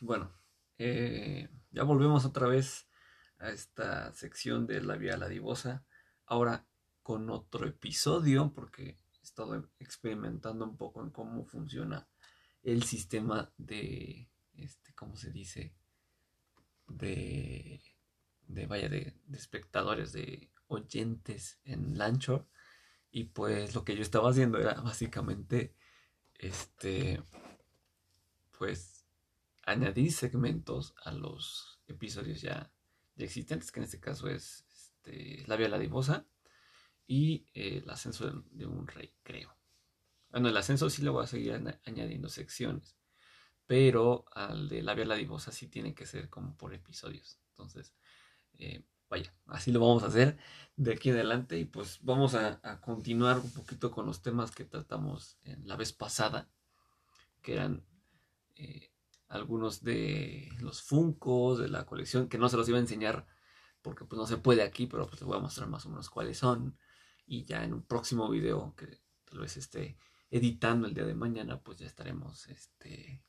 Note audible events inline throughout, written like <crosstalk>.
bueno, eh, ya volvemos otra vez a esta sección de la vía ladivosa. Ahora con otro episodio, porque he estado experimentando un poco en cómo funciona el sistema de, este, ¿cómo se dice? De, de vaya, de, de espectadores, de oyentes en Lancho. Y pues lo que yo estaba haciendo era básicamente, este, pues añadir segmentos a los episodios ya, existentes, que en este caso es este, La Vía Ladivosa y eh, el ascenso de, un rey, creo. Bueno, el ascenso sí le voy a seguir añadiendo secciones, pero al de la Vía Ladivosa sí tiene que ser como por episodios. Entonces, eh, vaya, así lo vamos a hacer de aquí adelante y pues vamos a, continuar un poquito con los temas que tratamos la vez pasada, que eran eh, algunos de los Funcos de la colección, que no se los iba a enseñar porque pues no se puede aquí, pero pues les voy a mostrar más o menos cuáles son y ya en un próximo video que tal vez esté editando el día de mañana, pues ya estaremos este,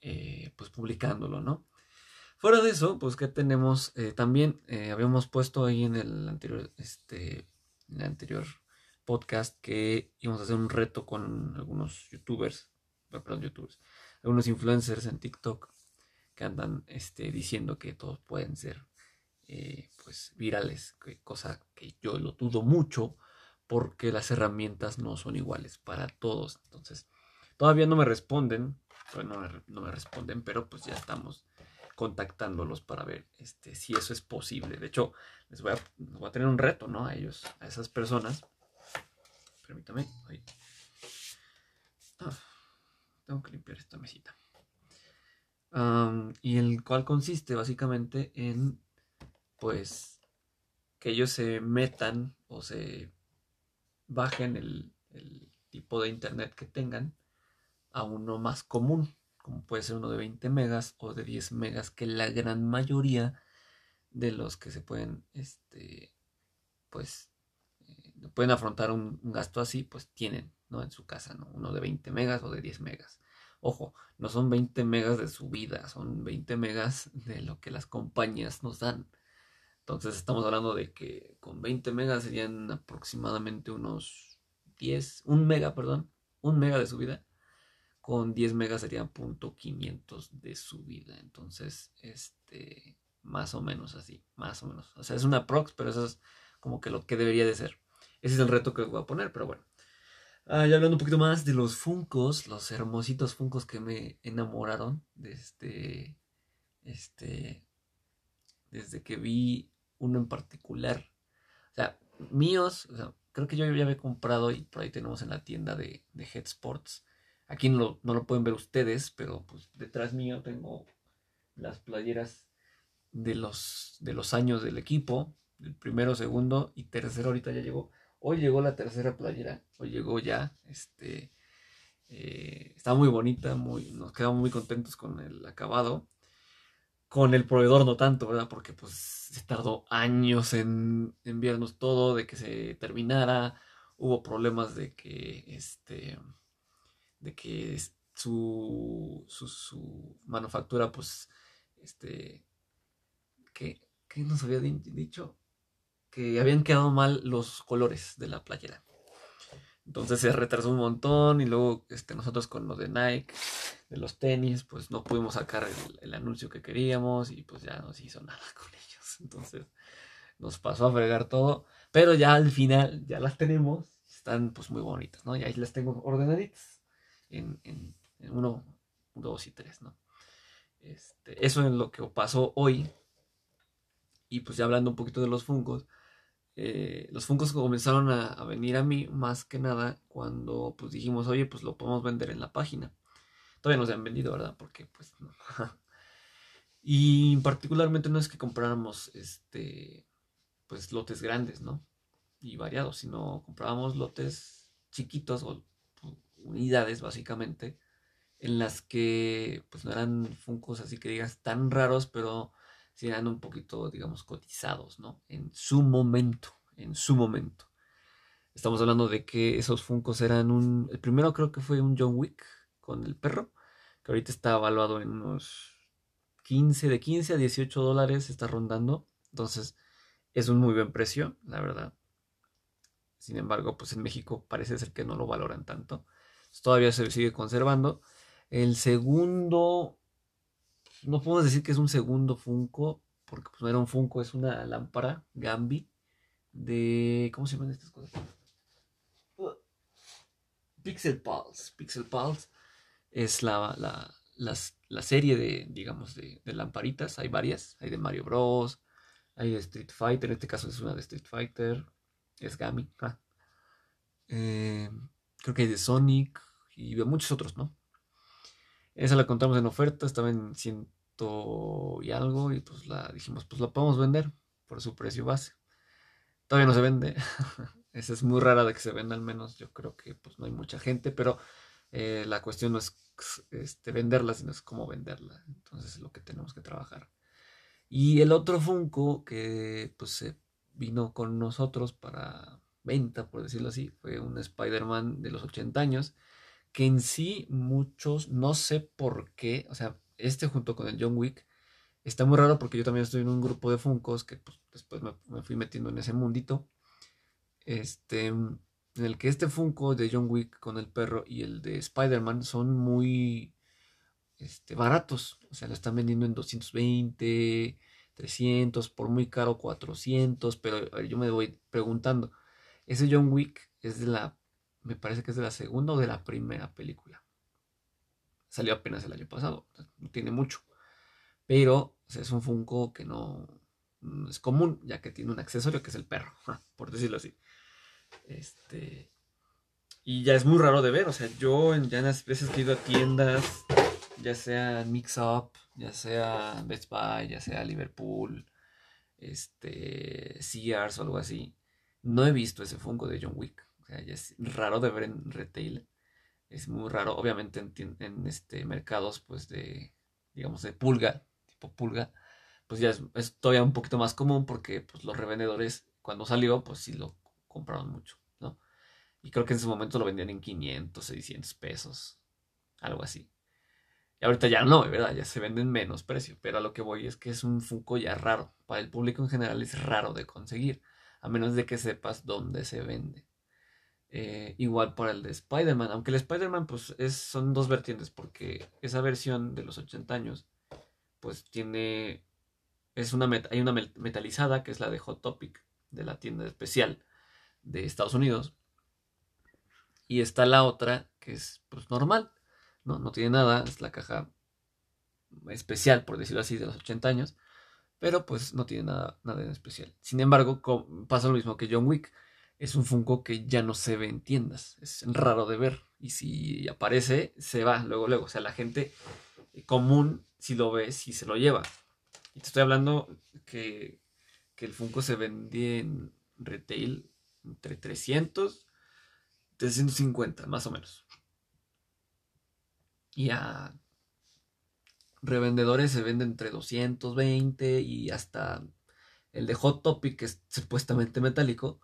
eh, pues publicándolo, ¿no? Fuera de eso, pues que tenemos, eh, también eh, habíamos puesto ahí en el anterior, este, en el anterior podcast que íbamos a hacer un reto con algunos youtubers, perdón, youtubers, algunos influencers en TikTok que andan este, diciendo que todos pueden ser eh, pues virales, cosa que yo lo dudo mucho porque las herramientas no son iguales para todos. Entonces, todavía no me responden, no me, responden, pero pues ya estamos contactándolos para ver este, si eso es posible. De hecho, les voy, a, voy a tener un reto, ¿no? A ellos, a esas personas. Permítame. Ah, tengo que limpiar esta mesita. y el cual consiste básicamente en, pues, que ellos se metan o se bajen el, tipo de internet que tengan a uno más común como puede ser uno de 20 megas o de 10 megas, que la gran mayoría de los que se pueden, este, pues, eh, pueden afrontar un, gasto así, pues tienen, ¿no? En su casa, ¿no? Uno de 20 megas o de 10 megas. Ojo, no son 20 megas de su vida, son 20 megas de lo que las compañías nos dan. Entonces estamos hablando de que con 20 megas serían aproximadamente unos 10, un mega, perdón, un mega de subida con 10 megas serían .500 de subida. Entonces, este, más o menos así, más o menos. O sea, es una prox, pero eso es como que lo que debería de ser. Ese es el reto que voy a poner, pero bueno. Ah, ya hablando un poquito más de los Funcos, los hermositos Funcos que me enamoraron desde, este, desde que vi uno en particular. O sea, míos, o sea, creo que yo ya había comprado y por ahí tenemos en la tienda de, de Head Sports Aquí no, lo pueden ver ustedes, pero pues detrás mío tengo las playeras de los, de los años del equipo, el primero, segundo y tercero ahorita ya llegó. Hoy llegó la tercera playera, hoy llegó ya, este, eh, está muy bonita, muy, nos quedamos muy contentos con el acabado. Con el proveedor no tanto, ¿verdad? Porque pues se tardó años en enviarnos todo, de que se terminara. Hubo problemas de que, este, de que su, su, manufactura, pues, este, que, nos había dicho? Que habían quedado mal los colores de la playera. Entonces se retrasó un montón y luego este, nosotros con lo de Nike, de los tenis, pues no pudimos sacar el, anuncio que queríamos y pues ya no se hizo nada con ellos. <laughs> Entonces nos pasó a fregar todo, pero ya al final ya las tenemos, están pues muy bonitas, ¿no? Y ahí las tengo ordenaditas en, en, uno, dos y tres, ¿no? Este, eso es lo que pasó hoy. Y pues ya hablando un poquito de los fungos, eh, los fungos comenzaron a, venir a mí más que nada cuando pues dijimos, oye, pues lo podemos vender en la página. Todavía no se han vendido, ¿verdad? Porque pues no. <laughs> y particularmente no es que compráramos este pues lotes grandes, ¿no? Y variados, sino comprábamos lotes chiquitos o unidades básicamente en las que pues no eran funcos así que digas tan raros, pero sí eran un poquito, digamos, cotizados, ¿no? En su momento, en su momento. Estamos hablando de que esos funcos eran un... El primero creo que fue un John Wick con el perro, que ahorita está evaluado en unos 15, de 15 a 18 dólares está rondando. Entonces es un muy buen precio, la verdad. Sin embargo, pues en México parece ser que no lo valoran tanto. todavía se sigue conservando. El segundo, no podemos decir que es un segundo Funko, porque pues no era un Funko, es una lámpara Gambi de... ¿Cómo se llaman estas cosas? Pixel Pulse. Pixel Pulse es la, la, serie de, digamos, de, lamparitas. Hay varias. Hay de Mario Bros. Hay de Street Fighter. En este caso es una de Street Fighter. Es Gami. Ah. Eh, creo que hay de Sonic. Y de muchos otros, ¿no? Esa la contamos en oferta. Estaba en ciento y algo. Y pues la dijimos, pues la podemos vender por su precio base. Todavía no se vende. <laughs> Esa es muy rara de que se venda al menos. Yo creo que pues no hay mucha gente. Pero eh, la cuestión no es este, venderla, sino es cómo venderla. Entonces es lo que tenemos que trabajar. Y el otro Funko que pues se vino con nosotros para venta, por decirlo así, fue un Spider-Man de los 80 años, que en sí muchos, no sé por qué, o sea, este junto con el John Wick, está muy raro porque yo también estoy en un grupo de Funkos que pues, después me, fui metiendo en ese mundito. Este, en el que este Funko de John Wick con el perro y el de Spider-Man son muy este, baratos. O sea, lo están vendiendo en 220, 300, por muy caro 400. Pero yo me voy preguntando, ese John Wick es de la, me parece que es de la segunda o de la primera película. Salió apenas el año pasado, no tiene mucho. Pero es un Funko que no, no es común, ya que tiene un accesorio que es el perro, <laughs> por decirlo así. Este. Y ya es muy raro de ver. O sea, yo ya en las veces que he ido a tiendas, ya sea Mix Up, ya sea Best Buy, ya sea Liverpool, este. Sears o algo así, no he visto ese Funko de John Wick. O sea, ya es raro de ver en retail. Es muy raro, obviamente en, este mercados, pues de, digamos, de pulga, tipo pulga, pues ya es, todavía un poquito más común porque pues, los revendedores, cuando salió, pues sí lo compraron mucho, ¿no? Y creo que en ese momento lo vendían en 500, 600 pesos, algo así. Y ahorita ya no, ¿verdad? Ya se venden menos precio, pero a lo que voy es que es un Funko ya raro. Para el público en general es raro de conseguir, a menos de que sepas dónde se vende. Eh, igual para el de Spider-Man, aunque el Spider-Man pues es, son dos vertientes, porque esa versión de los 80 años pues tiene, es una, hay una metalizada que es la de Hot Topic, de la tienda especial, de Estados Unidos. Y está la otra que es pues normal, ¿no? No tiene nada, es la caja especial, por decirlo así, de los 80 años, pero pues no tiene nada, nada en especial. Sin embargo, pasa lo mismo que John Wick, es un Funko que ya no se ve en tiendas, es raro de ver, y si aparece, se va luego, luego, o sea, la gente común, si lo ve, si se lo lleva. Y te estoy hablando que, que el Funko se vendía en retail entre 300 y 350, más o menos. Y a revendedores se vende entre 220 y hasta el de Hot Topic, que es supuestamente metálico.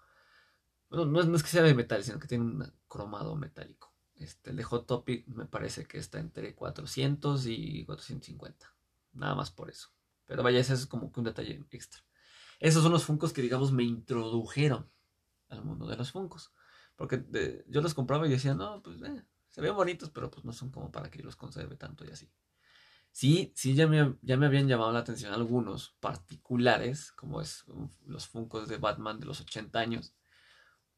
Bueno, no es, que sea de metal, sino que tiene un cromado metálico. Este, el de Hot Topic me parece que está entre 400 y 450. Nada más por eso. Pero vaya, ese es como que un detalle extra. Esos son los funcos que, digamos, me introdujeron al mundo de los Funcos. Porque yo los compraba y decía, no, pues eh, se ven bonitos, pero pues no son como para que yo los conserve tanto y así. Sí, sí, ya me, ya me habían llamado la atención algunos particulares, como es los Funcos de Batman de los 80 años.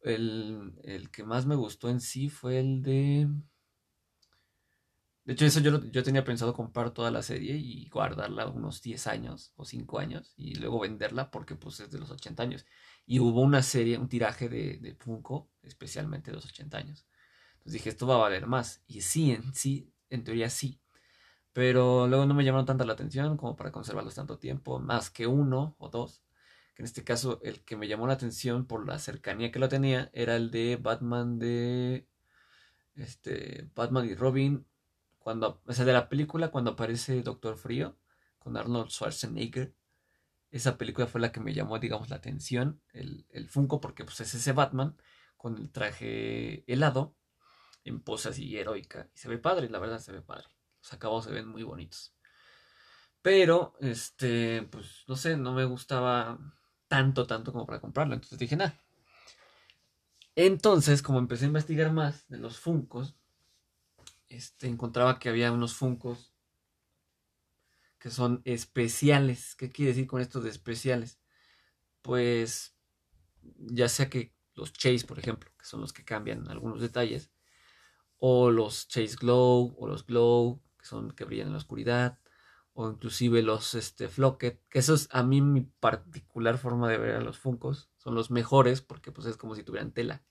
El, el que más me gustó en sí fue el de de hecho, eso yo, yo tenía pensado comprar toda la serie y guardarla unos 10 años o 5 años y luego venderla porque pues es de los 80 años. Y hubo una serie, un tiraje de, de Funko, especialmente de los 80 años. Entonces dije, esto va a valer más. Y sí, en sí, en teoría sí. Pero luego no me llamaron tanta la atención como para conservarlos tanto tiempo, más que uno o dos. Que en este caso, el que me llamó la atención por la cercanía que lo tenía era el de Batman de. Este. Batman y Robin cuando, o sea, de la película cuando aparece Doctor Frío con Arnold Schwarzenegger. Esa película fue la que me llamó, digamos, la atención, el, el Funko, porque pues es ese Batman con el traje helado, en pose así heroica. Y se ve padre, la verdad se ve padre. Los acabados se ven muy bonitos. Pero, este, pues, no sé, no me gustaba tanto, tanto como para comprarlo. Entonces dije, nada. Entonces, como empecé a investigar más de los Funcos, este, encontraba que había unos Funcos que son especiales. ¿Qué quiere decir con esto de especiales? Pues, ya sea que los Chase, por ejemplo, que son los que cambian algunos detalles, o los Chase Glow, o los Glow, que son que brillan en la oscuridad, o inclusive los este, Flocket, que eso es a mí mi particular forma de ver a los Funcos, son los mejores porque pues es como si tuvieran tela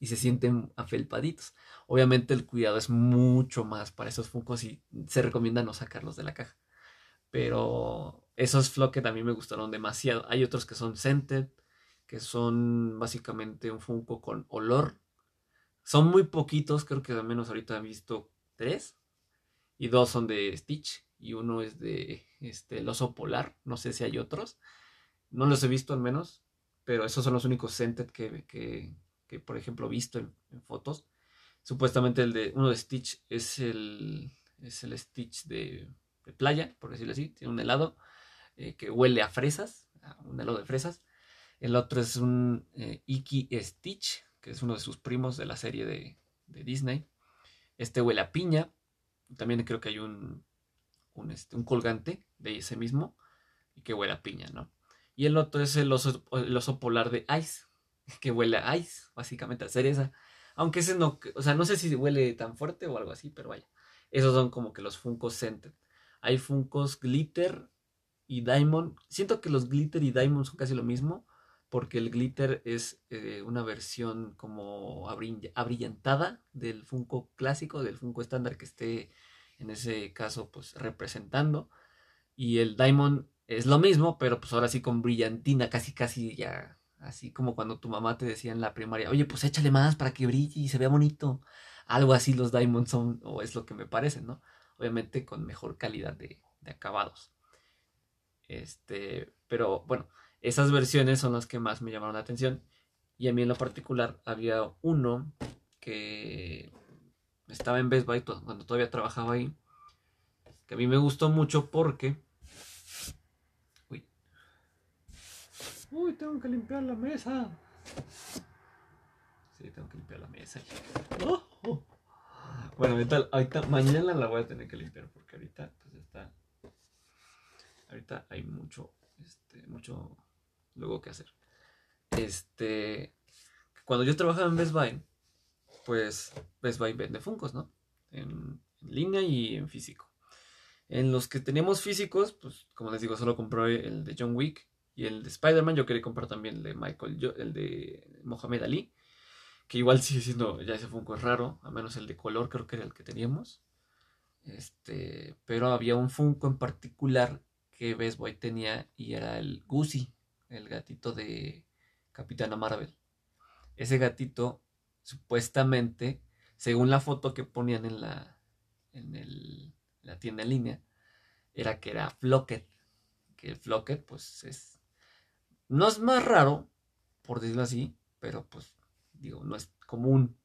y se sienten afelpaditos. Obviamente el cuidado es mucho más para esos Funcos y se recomienda no sacarlos de la caja. Pero esos Flocket a mí me gustaron demasiado. Hay otros que son scented, que son básicamente un Funko con olor. Son muy poquitos, creo que al menos ahorita he visto tres. Y dos son de Stitch y uno es de este, el oso polar. No sé si hay otros. No los he visto al menos, pero esos son los únicos scented que, que, por ejemplo, he visto en, fotos. Supuestamente el de uno de Stitch es el, es el Stitch de, playa, por decirlo así. Tiene un helado eh, que huele a fresas, un helado de fresas. El otro es un eh, Iki Stitch, que es uno de sus primos de la serie de, de Disney. Este huele a piña. También creo que hay un un, este, un colgante de ese mismo y que huele a piña, ¿no? Y el otro es el oso, el oso polar de Ice, <laughs> que huele a Ice, básicamente a cereza. Aunque ese no, o sea, no sé si huele tan fuerte o algo así, pero vaya. Esos son como que los Funkos Scented. Hay Funkos Glitter y Diamond. Siento que los Glitter y Diamond son casi lo mismo, porque el Glitter es eh, una versión como abrillantada del Funko clásico, del Funko estándar que esté en ese caso pues representando. Y el Diamond es lo mismo, pero pues ahora sí con brillantina, casi casi ya, así como cuando tu mamá te decía en la primaria, oye pues échale más para que brille y se vea bonito. Algo así los Diamonds son, o es lo que me parece, ¿no? Obviamente con mejor calidad de, de acabados. Este, pero bueno, esas versiones son las que más me llamaron la atención. Y a mí en lo particular había uno que estaba en Best Buy cuando todavía trabajaba ahí. Que a mí me gustó mucho porque. Uy. Uy, tengo que limpiar la mesa. Sí, tengo que limpiar la mesa. Bueno, ahorita, ahorita, mañana la voy a tener que limpiar porque ahorita pues está. Ahorita hay mucho, este, mucho luego que hacer. Este, cuando yo trabajaba en Best Buy, pues Best Buy vende Funcos, ¿no? En, línea y en físico. En los que teníamos físicos, pues como les digo, solo compré el de John Wick y el de Spider-Man. Yo quería comprar también el de Michael, el de Mohamed Ali, que igual sigue siendo, ya ese Funko es raro, a menos el de color creo que era el que teníamos. Este, pero había un Funko en particular que Best Buy tenía y era el Guzzi, el gatito de Capitana Marvel. Ese gatito supuestamente, según la foto que ponían en la, en el, la tienda en línea, era que era Flocket. Que el Flocket, pues es. No es más raro, por decirlo así, pero pues, digo, no es común.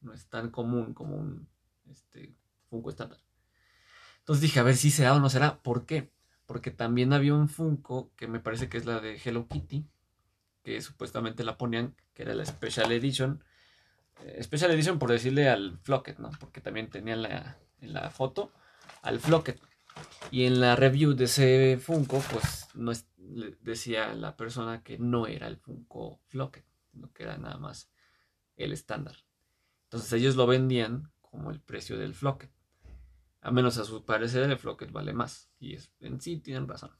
No es tan común como un este, Funko estándar. Entonces dije, a ver si será o no será. ¿Por qué? Porque también había un Funko que me parece que es la de Hello Kitty, que supuestamente la ponían, que era la Special Edition, Special Edition por decirle al Flocket, ¿no? Porque también tenía en la, foto al Flocket. Y en la review de ese Funko, pues no decía la persona que no era el Funko Flocket, sino que era nada más el estándar. Entonces ellos lo vendían como el precio del Flocket. A menos a su parecer el Flocket vale más. Y es, en sí tienen razón.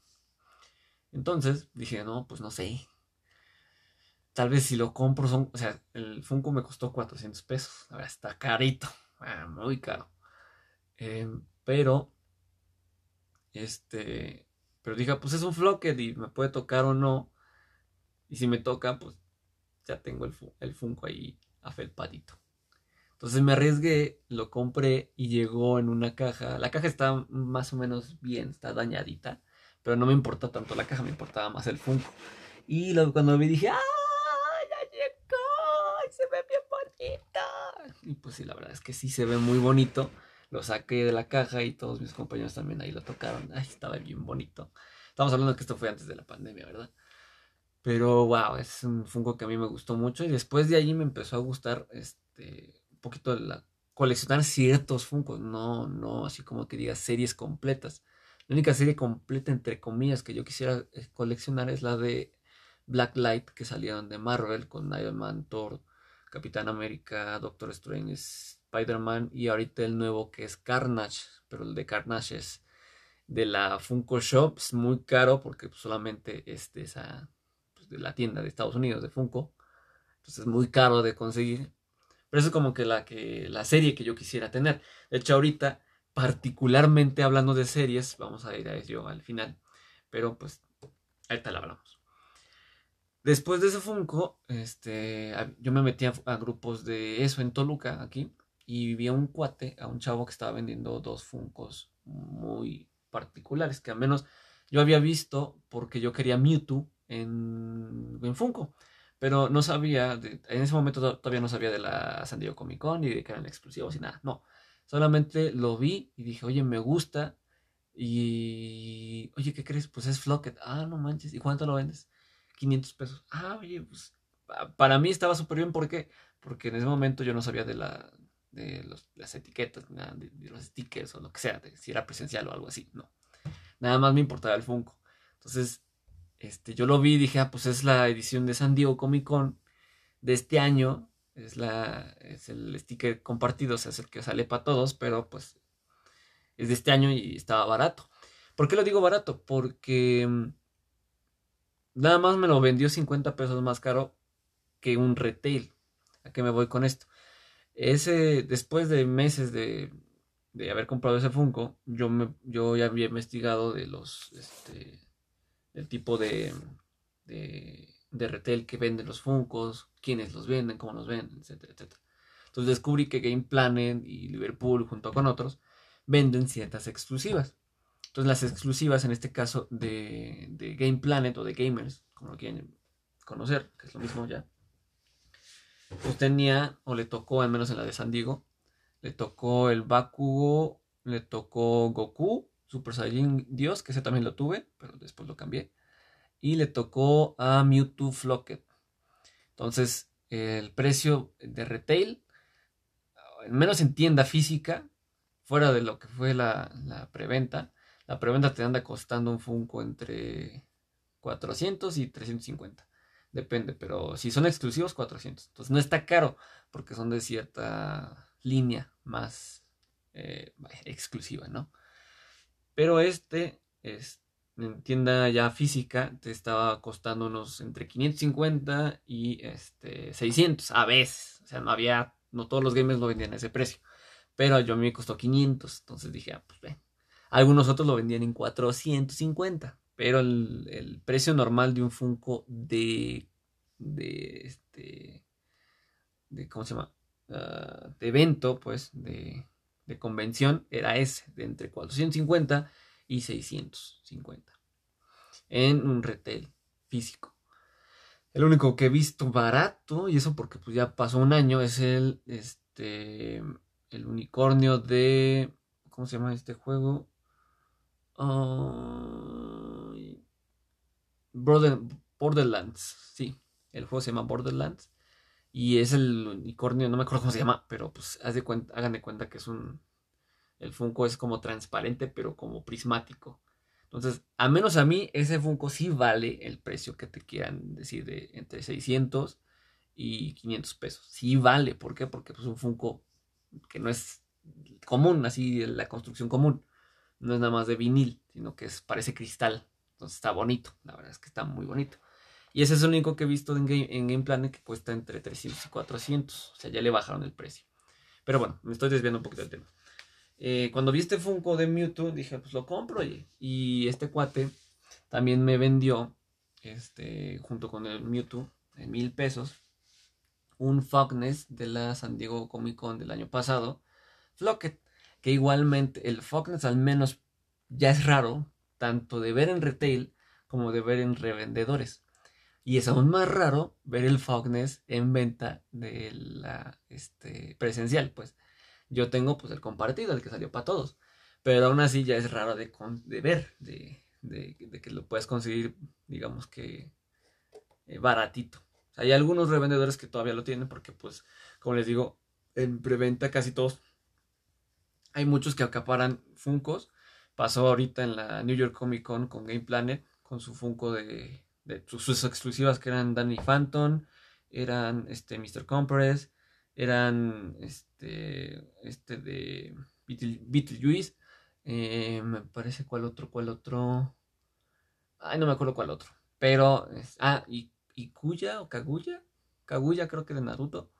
Entonces dije, no, pues no sé, Tal vez si lo compro son, o sea, el Funko me costó 400 pesos. Ahora está carito, ah, muy caro. Em, pero, este, pero dije, pues es un Flocket y me puede tocar o no. Y si me toca, pues ya tengo el, el Funko ahí afelpadito. Entonces me arriesgué, lo compré y llegó en una caja. La caja está más o menos bien, está dañadita, pero no me importa tanto la caja, me importaba más el Funko. Y luego cuando lo vi dije, ¡ah! Y pues sí, la verdad es que sí se ve muy bonito. lo saqué de la caja y todos mis compañeros también ahí lo tocaron. Ay, estaba bien bonito. Estamos hablando que esto fue antes de la pandemia, ¿verdad? Pero wow, es un Funko que a mí me gustó mucho y después de allí me empezó a gustar este un poquito la coleccionar ciertos Funkos, no no así como que diga series completas. La única serie completa entre comillas que yo quisiera eh, coleccionar es la de Black Light que salieron de Marvel con Iron Man, Thor, Capitán América, Doctor Strange, Spider-Man y ahorita el nuevo que es Carnage, pero el de Carnage es de la Funko Shop, es muy caro porque solamente es de esa de la tienda de Estados Unidos de Funko. Entonces es muy caro de conseguir. Pero eso es como que la, que la serie que yo quisiera tener. De hecho, ahorita, particularmente hablando de series, vamos a ir a ello al final. Pero pues, ahorita la hablamos. Después de ese Funko, este, yo me metí a, grupos de eso en Toluca, aquí, y vi a un cuate, a un chavo que estaba vendiendo dos Funkos muy particulares, que al menos yo había visto porque yo quería Mewtwo en, Funko. Pero no sabía, en ese momento todavía no sabía de la San Diego Comic Con ni de que eran exclusivos y nada. No, solamente lo vi y dije, oye, me gusta. Y, oye, ¿qué crees? Pues es Flocket. Ah, no manches. ¿Y cuánto lo vendes? 500 pesos. Ah, oye, pues para mí estaba súper bien. ¿Por qué? Porque en ese momento yo no sabía de, la, de las etiquetas, de, los stickers o lo que sea, de si era presencial o algo así. No. Nada más me importaba el Funko. Entonces este, yo lo vi y dije, ah, pues es la edición de San Diego Comic Con de este año. Es, la, es el sticker compartido, o sea, es el que sale para todos, pero pues es de este año y estaba barato. ¿Por qué lo digo barato? Porque mm, nada más me lo vendió 50 pesos más caro que un retail. ¿A qué me voy con esto? Ese, después de meses de, de haber comprado ese Funko, yo, me, yo ya había investigado de los, este, el tipo de, de, retail que venden los Funcos, quiénes los venden, cómo los venden, etcétera, etcétera. Entonces descubrí que Game Planet y Liverpool, junto con otros, venden ciertas exclusivas. Entonces las exclusivas, en este caso de, de Game Planet o de Gamers, como lo quieren conocer, que es lo mismo ya, pues tenía, o le tocó, al menos en la de San Diego, le tocó el Bakugo, le tocó Goku, Super Saiyan Dios, que ese también lo tuve, pero después lo cambié. Y le tocó a Mewtwo Flocket. Entonces, el precio de retail, al menos en tienda física, fuera de lo que fue la, la preventa, la preventa te anda costando un Funko entre 400 y 350. Depende, pero si son exclusivos, 400. Entonces no está caro porque son de cierta línea más eh, exclusiva, ¿no? Pero este es, en tienda ya física te estaba costando unos entre 550 y este, 600 a veces. O sea, no había, no todos los gamers lo vendían a ese precio. Pero yo a mí me costó 500. Entonces dije, ah, pues ven. Algunos otros lo vendían en 450. Pero el, precio normal de un Funko de, de este, de, ¿cómo se llama? Ah, de evento, pues, de, de convención era ese, de entre 450 y 650 en un retail físico. El único que he visto barato, y eso porque pues ya pasó un año, es el, este, el unicornio de, ¿cómo se llama este juego? Borderlands, sí, el juego se llama Borderlands. Y es el unicornio, no me acuerdo cómo se llama, pero pues haz de cuenta, hagan de cuenta que es un. El Funko es como transparente, pero como prismático. Entonces, al menos a mí, ese Funko sí vale el precio que te quieran decir de entre 600 y 500 pesos. Sí vale. ¿Por qué? Porque es pues, un Funko que no es común, así la construcción común. No es nada más de vinil, sino que es, parece cristal. Entonces está bonito. La verdad es que está muy bonito. Y ese es el único que he visto en Game, en Planet que cuesta entre 300 y 400. O sea, ya le bajaron el precio. Pero bueno, me estoy desviando un poquito del tema. Eh, cuando vi este Funko de Mewtwo, dije, pues lo compro. Y este cuate también me vendió, este, junto con el Mewtwo, en mil pesos, un Fogness de la San Diego Comic Con del año pasado. Flocket, que igualmente el Fogness al menos ya es raro, tanto de ver en retail como de ver en revendedores. Y es aún más raro ver el Fogness en venta de la este, presencial, pues. Yo tengo pues el compartido, el que salió para todos. Pero aún así ya es raro de, de ver, de, de, que lo puedes conseguir, digamos que eh, baratito. hay algunos revendedores que todavía lo tienen porque pues, como les digo, en preventa casi todos. Hay muchos que acaparan Funcos. Pasó ahorita en la New York Comic Con con Game Planet, con su Funko de, sus, exclusivas que eran Danny Phantom, eran este Mr. Compress, eran este, este de Beetlejuice, eh, me parece cuál otro, cuál otro. Ay, no me acuerdo cuál otro. Pero, ah, y, y Kuya o Kaguya, Kaguya creo que de Naruto,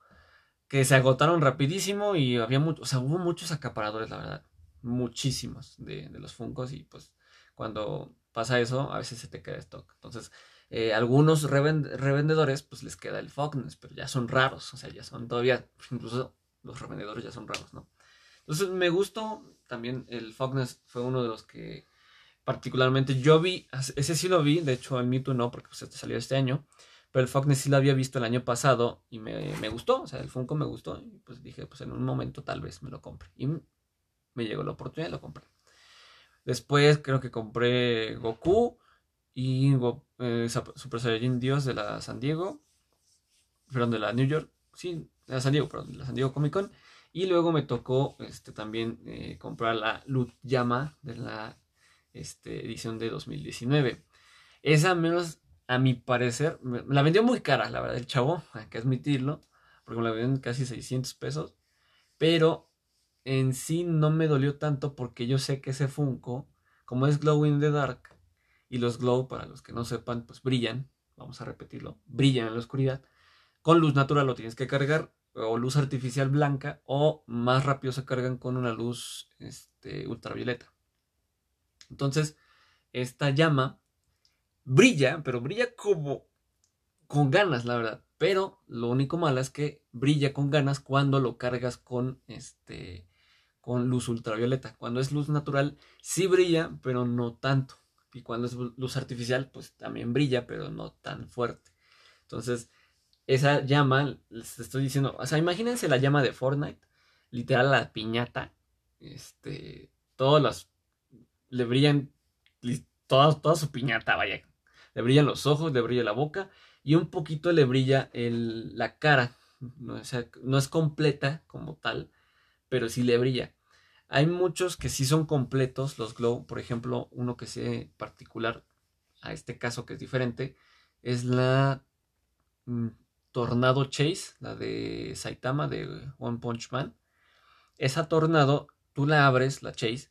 que se agotaron rapidísimo y había mucho, o sea, hubo muchos acaparadores, la verdad, muchísimos de, los Funcos y pues cuando pasa eso, a veces se te queda stock. Entonces, eh, algunos revendedores, pues les queda el Fogness, pero ya son raros, o sea, ya son todavía, incluso los revendedores ya son raros, ¿no? Entonces, me gustó también el Fogness, fue uno de los que particularmente yo vi, ese sí lo vi, de hecho el Mewtwo no, porque pues, este salió este año, pero el Fogness sí lo había visto el año pasado y me, me, gustó, o sea, el Funko me gustó, y pues dije, pues en un momento tal vez me lo compre. Y me llegó la oportunidad y lo compré. Después creo que compré Goku y eh, Super Saiyajin Dios de la San Diego. Perdón, de la New York. Sí, de la San Diego, perdón, de la San Diego Comic Con. Y luego me tocó este, también eh, comprar la Luz Llama de la este, edición de 2019. Esa menos, a mi parecer, me, la vendió muy cara, la verdad, el chavo, hay que admitirlo, porque me la vendió casi 600 pesos. Pero en sí no me dolió tanto porque yo sé que ese Funko, como es Glow in the Dark, y los Glow, para los que no sepan, pues brillan, vamos a repetirlo, brillan en la oscuridad. Con luz natural lo tienes que cargar, o luz artificial blanca, o más rápido se cargan con una luz este, ultravioleta. Entonces, esta llama brilla, pero brilla como con ganas, la verdad. Pero lo único malo es que brilla con ganas cuando lo cargas con este con luz ultravioleta. Cuando es luz natural, sí brilla, pero no tanto. Y cuando es luz artificial, pues también brilla, pero no tan fuerte. Entonces, esa llama, les estoy diciendo, o sea, imagínense la llama de Fortnite, literal la piñata, este, todas las, le brillan, toda, toda su piñata, vaya, le brillan los ojos, le brilla la boca y un poquito le brilla la cara, no, es completa como tal, pero sí le brilla. Hay muchos que sí son completos, los glow, por ejemplo, uno que sé particular a este caso que es diferente, es la mm, Tornado Chase, la de Saitama de One Punch Man. Esa Tornado, tú la abres, la Chase,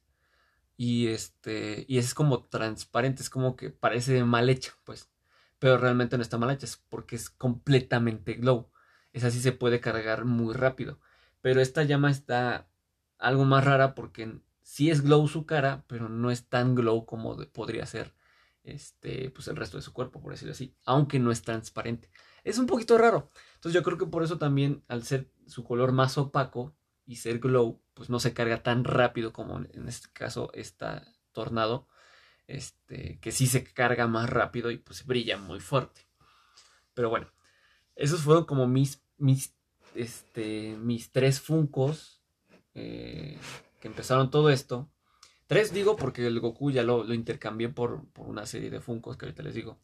y este, y es como transparente, es como que parece mal hecha, pues, pero realmente no está mal hecha, es porque es completamente glow. Esa sí se puede cargar muy rápido. Pero esta llama está algo más rara porque sí es glow su cara, pero no es tan glow como podría ser este, pues el resto de su cuerpo, por decirlo así, aunque no es transparente. Es un poquito raro. Entonces yo creo que por eso también, al ser su color más opaco y ser glow, pues no se carga tan rápido como en este caso esta tornado, este, que sí se carga más rápido y pues brilla muy fuerte. Pero bueno, esos fueron como mis, mis este, mis tres Funcos eh, que empezaron todo esto. Tres digo porque el Goku ya lo, intercambié por, una serie de Funcos que ahorita les digo.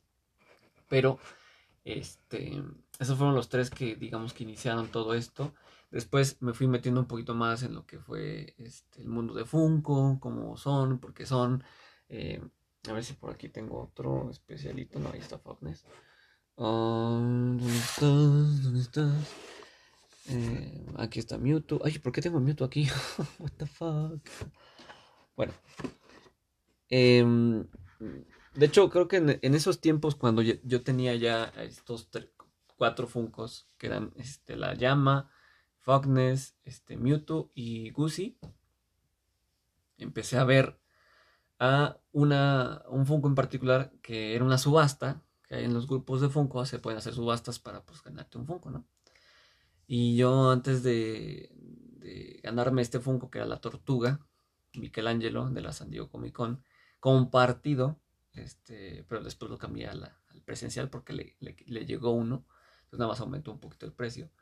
Pero este, esos fueron los tres que digamos que iniciaron todo esto. Después me fui metiendo un poquito más en lo que fue este, el mundo de Funko, cómo son, por qué son. Eh, a ver si por aquí tengo otro especialito. No, ahí está Fogness. Ah, ¿Dónde estás? ¿Dónde estás? Eh, aquí está Mewtwo. Ay, ¿por qué tengo Mewtwo aquí? <laughs> What the fuck. Bueno. Em, de hecho, creo que en, esos tiempos, cuando yo, tenía ya estos cuatro Funcos, que eran este, la Llama, Fogness, este, Mewtwo y Goosey, empecé a ver a una, un Funko en particular que era una subasta, que hay en los grupos de Funko se pueden hacer subastas para pues ganarte un Funko, ¿no? Y yo antes de, ganarme este Funko, que era la tortuga, Michelangelo de la San Diego Comic Con, compartido, este, pero después lo cambié al presencial porque le, llegó uno, entonces nada más aumentó un poquito el precio.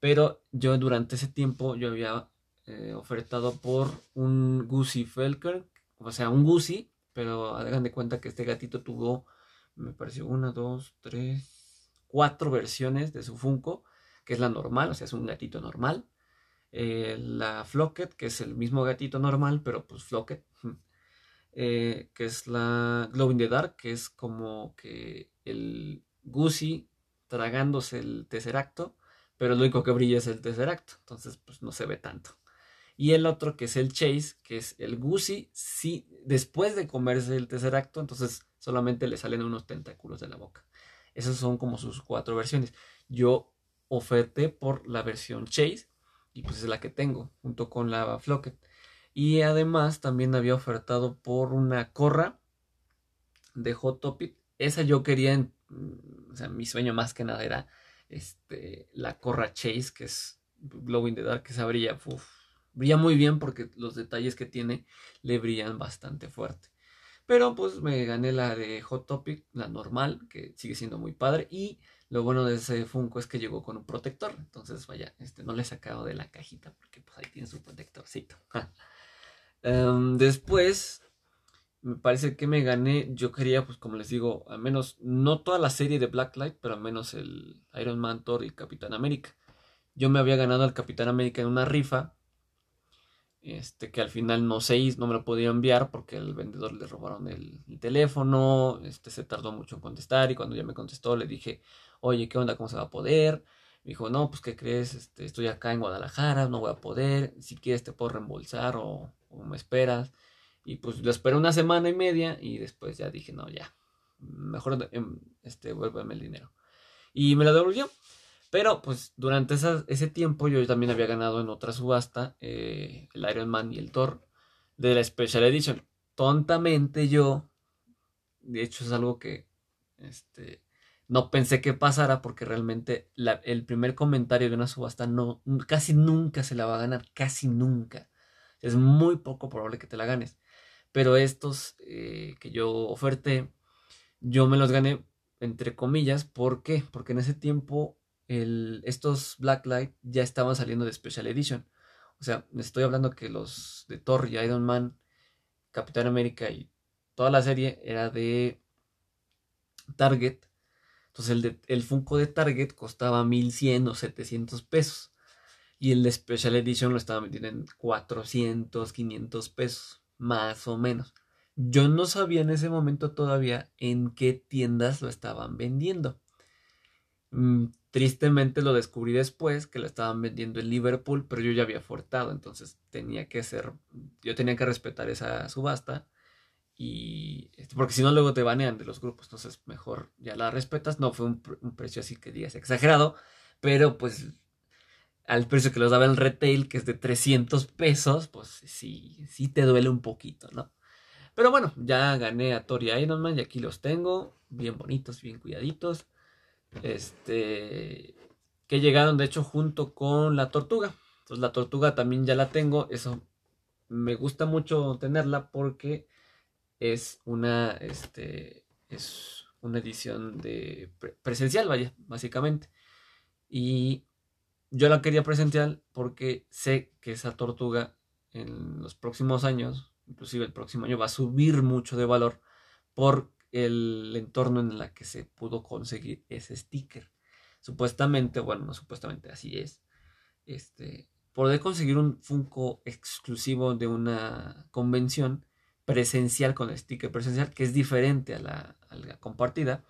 Pero yo durante ese tiempo yo había eh, ofertado por un Guzzi Felker, o sea, un Guzzi, pero hagan de cuenta que este gatito tuvo, me pareció, una, dos, tres, cuatro versiones de su Funko, que es la normal, o sea, es un gatito normal. Eh, la Flocket, que es el mismo gatito normal, pero pues Flocket. Eh, que es la Glow in the Dark, que es como que el Guzzi tragándose el Tesseracto, pero lo único que brilla es el Tesseracto, entonces pues no se ve tanto. Y el otro que es el Chase, que es el Guzzi, sí, después de comerse el Tesseracto, entonces solamente le salen unos tentáculos de la boca. Esas son como sus cuatro versiones. Yo oferté por la versión Chase y pues es la que tengo, junto con la Flocket. Y además también había ofertado por una corra de Hot Topic. Esa yo quería, mm, o sea, mi sueño más que nada era este, la corra Chase, que es Glow in the Dark, que esa brilla, brilla muy bien porque los detalles que tiene le brillan bastante fuerte. Pero pues me gané la de Hot Topic, la normal, que sigue siendo muy padre. Y lo bueno de ese Funko es que llegó con un protector. Entonces, vaya, este no le he sacado de la cajita porque pues ahí tiene su protectorcito. <laughs> Em, después, me parece que me gané, yo quería, pues como les digo, al menos, no toda la serie de Blacklight, pero al menos el Iron Man, Thor y Capitán América. Yo me había ganado al Capitán América en una rifa este, que al final no se no me lo podía enviar porque al vendedor le robaron el, teléfono, este, se tardó mucho en contestar y cuando ya me contestó le dije, oye, ¿qué onda? ¿Cómo se va a poder? Me dijo, no, pues ¿qué crees? Este, estoy acá en Guadalajara, no voy a poder, si quieres te puedo reembolsar o, me esperas. Y pues lo esperé una semana y media y después ya dije, no, ya, mejor em, este, vuélveme el dinero. Y me lo devolvió. Pero pues durante ese tiempo yo también había ganado en otra subasta eh, el Iron Man y el Thor de la Special Edition. Tontamente yo, de hecho es algo que este, no pensé que pasara porque realmente el primer comentario de una subasta no, casi nunca se la va a ganar, casi nunca. Es muy poco probable que te la ganes. Pero estos eh, que yo oferté, yo me los gané entre comillas. ¿Por qué? Porque en ese tiempo estos Blacklight ya estaban saliendo de Special Edition. O sea, estoy hablando que los de Thor y Iron Man, Capitán América y toda la serie era de Target. Entonces el, el Funko de Target costaba 1100 o 700 pesos. Y el de Special Edition lo estaban vendiendo en 400, 500 pesos, más o menos. Yo no sabía en ese momento todavía en qué tiendas lo estaban vendiendo. Mm, tristemente lo descubrí después que lo estaban vendiendo en Liverpool, pero yo ya había fortado, entonces tenía que ser, yo tenía que respetar esa subasta y este, porque si no luego te banean de los grupos, entonces mejor ya la respetas, no fue un, precio así que digas exagerado, pero pues al precio que los daba el retail, que es de 300 pesos, pues sí, sí te duele un poquito, ¿no? Pero bueno, ya gané a Tori Iron Man y aquí los tengo, bien bonitos, bien cuidaditos este, que llegaron de hecho junto con la tortuga. Entonces la tortuga también ya la tengo, eso me gusta mucho tenerla porque es una, este, es una edición de presencial, vaya, básicamente. Y yo la quería presencial porque sé que esa tortuga en los próximos años, inclusive el próximo año, va a subir mucho de valor por el entorno en el que se pudo conseguir ese sticker. Supuestamente, bueno, no supuestamente, así es. Este, poder conseguir un Funko exclusivo de una convención presencial con sticker presencial, que es diferente a la, compartida,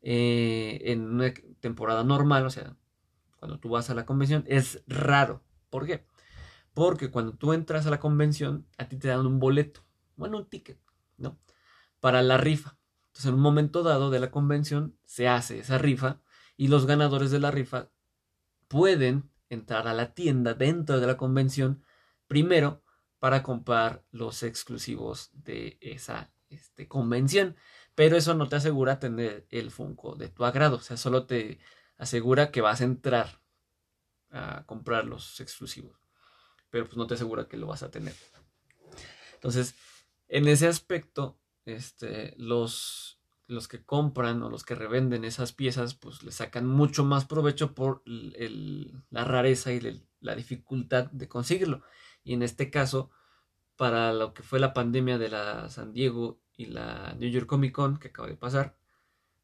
eh, en una temporada normal, o sea, cuando tú vas a la convención, es raro. ¿Por qué? Porque cuando tú entras a la convención, a ti te dan un boleto, bueno, un ticket, ¿no? Para la rifa. Entonces, en un momento dado de la convención se hace esa rifa y los ganadores de la rifa pueden entrar a la tienda dentro de la convención primero para comprar los exclusivos de esa este, convención. Pero eso no te asegura tener el Funko de tu agrado. O sea, solo te asegura que vas a entrar a comprar los exclusivos. Pero pues no te asegura que lo vas a tener. Entonces, en ese aspecto, este, los, los que compran o los que revenden esas piezas, pues le sacan mucho más provecho por la rareza y el la dificultad de conseguirlo. Y en este caso, para lo que fue la pandemia de la San Diego y la New York Comic Con que acaba de pasar,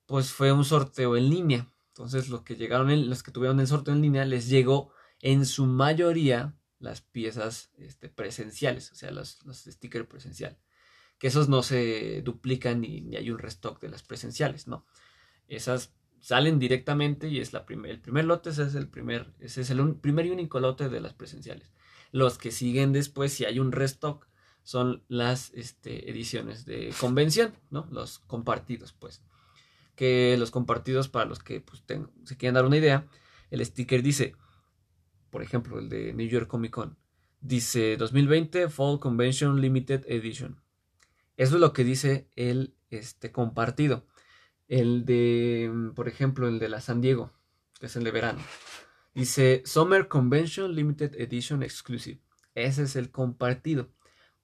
pues fue un sorteo en línea. Entonces los que llegaron, los que tuvieron el sorteo en línea, les llegó en su mayoría las piezas este, presenciales, o sea, los, stickers presenciales. Que esos no se duplican ni, hay un restock de las presenciales, ¿no? Esas salen directamente y es la primer, el primer lote, ese es el primer, ese es el primer y único lote de las presenciales. Los que siguen después, si hay un restock, son las este, ediciones de convención, ¿no? Los compartidos, pues que los compartidos para los que pues, se quieren dar una idea, el sticker dice, por ejemplo, el de New York Comic Con, dice 2020 Fall Convention Limited Edition. Eso es lo que dice el este, compartido. El de, por ejemplo, el de la San Diego, que es el de verano. Dice Summer Convention Limited Edition Exclusive. Ese es el compartido.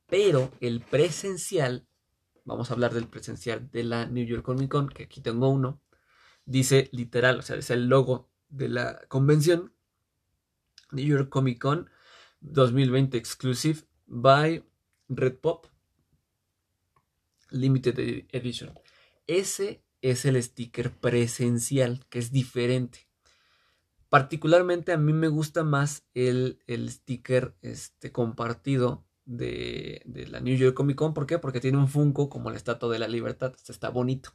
Pero el presencial vamos a hablar del presencial de la New York Comic Con, que aquí tengo uno, dice literal, o sea, es el logo de la convención, New York Comic Con 2020 Exclusive by Red Pop Limited Edition. Ese es el sticker presencial, que es diferente. Particularmente a mí me gusta más el, el sticker este, compartido de, la New York Comic Con. ¿Por qué? Porque tiene un Funko como la Estatua de la Libertad. está bonito.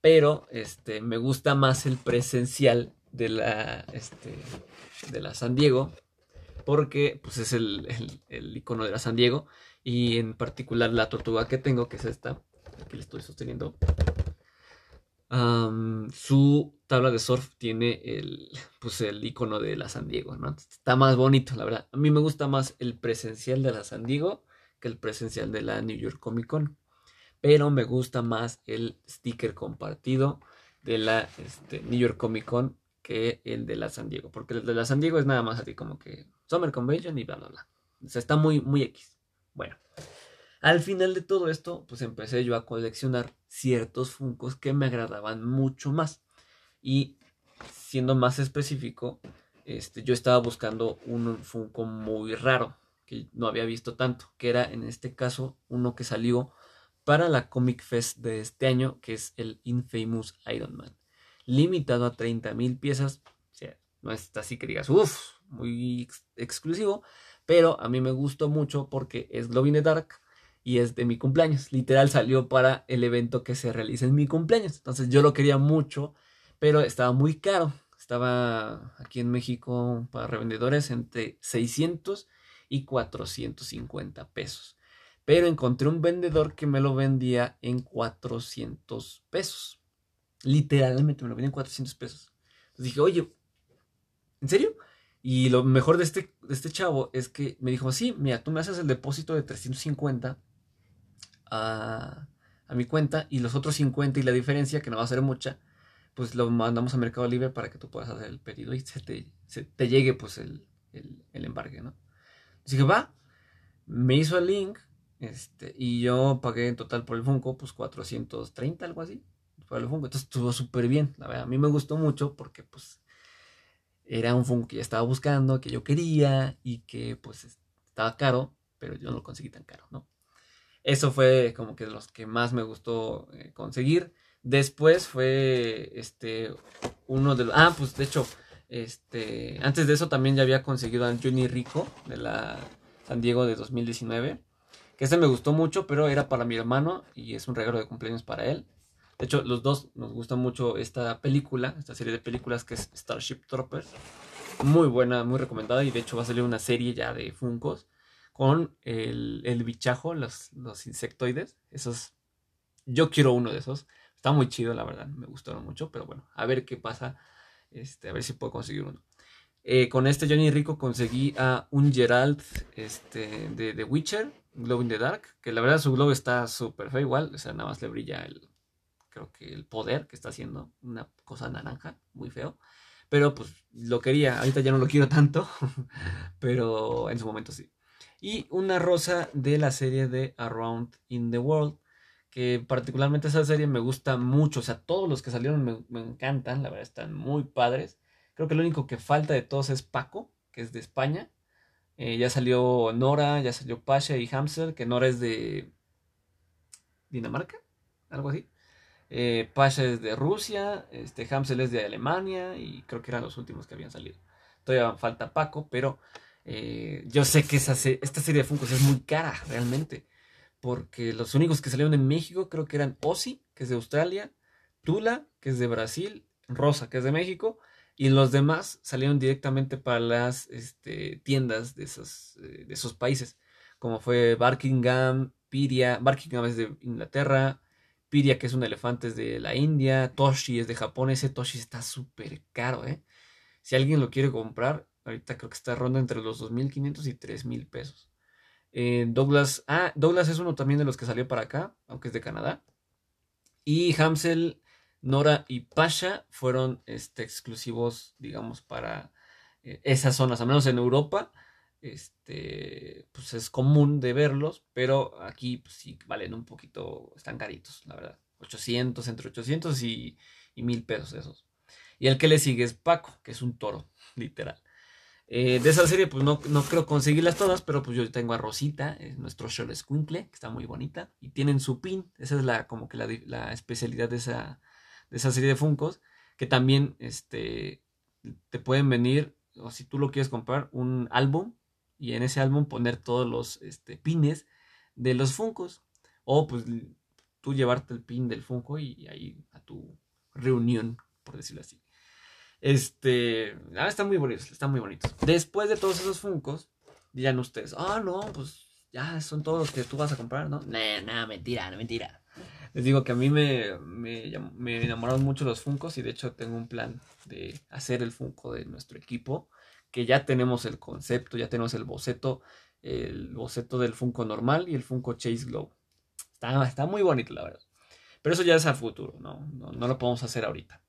Pero este, me gusta más el presencial de la, este, de la San Diego. Porque pues, es el, el, icono de la San Diego. Y en particular la tortuga que tengo, que es esta. Aquí le estoy sosteniendo su tabla de surf tiene el, <laughs> pues el icono de la San Diego, ¿no? Está más bonito, la verdad. A mí me gusta más el presencial de la San Diego que el presencial de la New York Comic Con. Pero me gusta más el sticker compartido de la este, New York Comic Con que el de la San Diego. Porque el de la San Diego es nada más así como que Summer Convention y bla, bla, bla. O sea, está muy, muy X. Bueno. Al final de todo esto, pues empecé yo a coleccionar ciertos Funcos que me agradaban mucho más. Y siendo más específico, este, yo estaba buscando un Funko muy raro, que no había visto tanto, que era en este caso uno que salió para la Comic Fest de este año, que es el Infamous Iron Man. Limitado a 30 mil piezas, o sea, no está así que digas, uff, muy exclusivo, pero a mí me gustó mucho porque es Glow Dark, y es de mi cumpleaños. Literal salió para el evento que se realiza en mi cumpleaños. Entonces yo lo quería mucho, pero estaba muy caro. Estaba aquí en México para revendedores entre 600 y 450 pesos. Pero encontré un vendedor que me lo vendía en 400 pesos. Literalmente me lo vendía en 400 pesos. Entonces dije, oye, ¿en serio? Y lo mejor de este, de este chavo es que me dijo, sí, mira, tú me haces el depósito de 350 a, mi cuenta y los otros 50 y la diferencia, que no va a ser mucha, pues lo mandamos a Mercado Libre para que tú puedas hacer el pedido y se te, te llegue pues el, el, embargue, ¿no? Así va, me hizo el link este, y yo pagué en total por el Funko pues 430, algo así, por el Funko. Entonces estuvo súper bien, la verdad. A mí me gustó mucho porque pues era un Funko que ya estaba buscando, que yo quería y que pues estaba caro, pero yo no lo conseguí tan caro, ¿no? Eso fue como que los que más me gustó eh, conseguir. Después fue este uno de los. Ah, pues de hecho, este. Antes de eso también ya había conseguido a Johnny Rico de la San Diego de 2019. Que ese me gustó mucho, pero era para mi hermano y es un regalo de cumpleaños para él. De hecho, los dos nos gusta mucho esta película, esta serie de películas que es Starship Troopers. Muy buena, muy recomendada y de hecho va a salir una serie ya de Funcos con el, bichajo, los, los, insectoides. Esos, yo quiero uno de esos. Está muy chido, la verdad. Me gustaron mucho, pero bueno, a ver qué pasa. Este, a ver si puedo conseguir uno. Eh, con este Johnny Rico conseguí a un Gerald este, de The Witcher, Glow in the Dark, que la verdad su glow está súper feo igual, o sea, nada más le brilla el, creo que el poder que está haciendo, una cosa naranja, muy feo. Pero pues lo quería, ahorita ya no lo quiero tanto, <laughs> pero en su momento sí y una rosa de la serie de Around in the World, que particularmente esa serie me gusta mucho, o sea, todos los que salieron me, encantan, la verdad están muy padres. Creo que lo único que falta de todos es Paco, que es de España. Eh, ya salió Nora, ya salió Pasha y Hamster, que Nora es de Dinamarca, algo así. Eh, Pasha es de Rusia, este Hamsel es de Alemania y creo que eran los últimos que habían salido. Todavía falta Paco, pero eh, yo sé que esta serie de Funkos es muy cara realmente. Porque los únicos que salieron en México creo que eran Ozzy, que es de Australia, Tula, que es de Brasil, Rosa, que es de México, y los demás salieron directamente para las este, tiendas de esos, eh, de esos países, como fue Barkingham, Piria, Barkingham es de Inglaterra, Piria, que es un elefante, es de la India, Toshi es de Japón, ese Toshi está súper caro, ¿eh? Si alguien lo quiere comprar, ahorita creo que está ronda entre los 2.500 y 3.000 pesos. Eh, Douglas, ah, Douglas es uno también de los que salió para acá, aunque es de Canadá. Y Hamsel Nora y Pasha fueron este, exclusivos, digamos, para eh, esas zonas, al menos en Europa. Este, pues es común de verlos, pero aquí pues, sí valen un poquito, están caritos, la verdad. 800, entre 800 y, y 1000 pesos esos. Y el que le sigue es Paco, que es un toro, <laughs> literal. Eh, de esa serie, pues no, no, creo conseguirlas todas, pero pues yo tengo a Rosita, es nuestro Shell Squinkle, que está muy bonita. Y tienen su pin, esa es la, como que la, la especialidad de esa, de esa serie de Funcos, que también este, te pueden venir, o si tú lo quieres comprar, un álbum y en ese álbum poner todos los este, pines de los Funcos. O pues tú llevarte el pin del Funko y, ahí a tu reunión, por decirlo así. Este, ah, están muy bonitos, están muy bonitos. Después de todos esos Funcos, dirán ustedes, ah, no, pues ya son todos los que tú vas a comprar, ¿no? No, no, mentira, no, mentira. Les digo que a mí me, me, enamoraron mucho los Funcos y de hecho tengo un plan de hacer el Funko de nuestro equipo, que ya tenemos el concepto, ya tenemos el boceto, el boceto del Funko normal y el Funko Chase Glow. Está, está muy bonito, la verdad. Pero eso ya es al futuro, ¿no? No, no lo podemos hacer ahorita.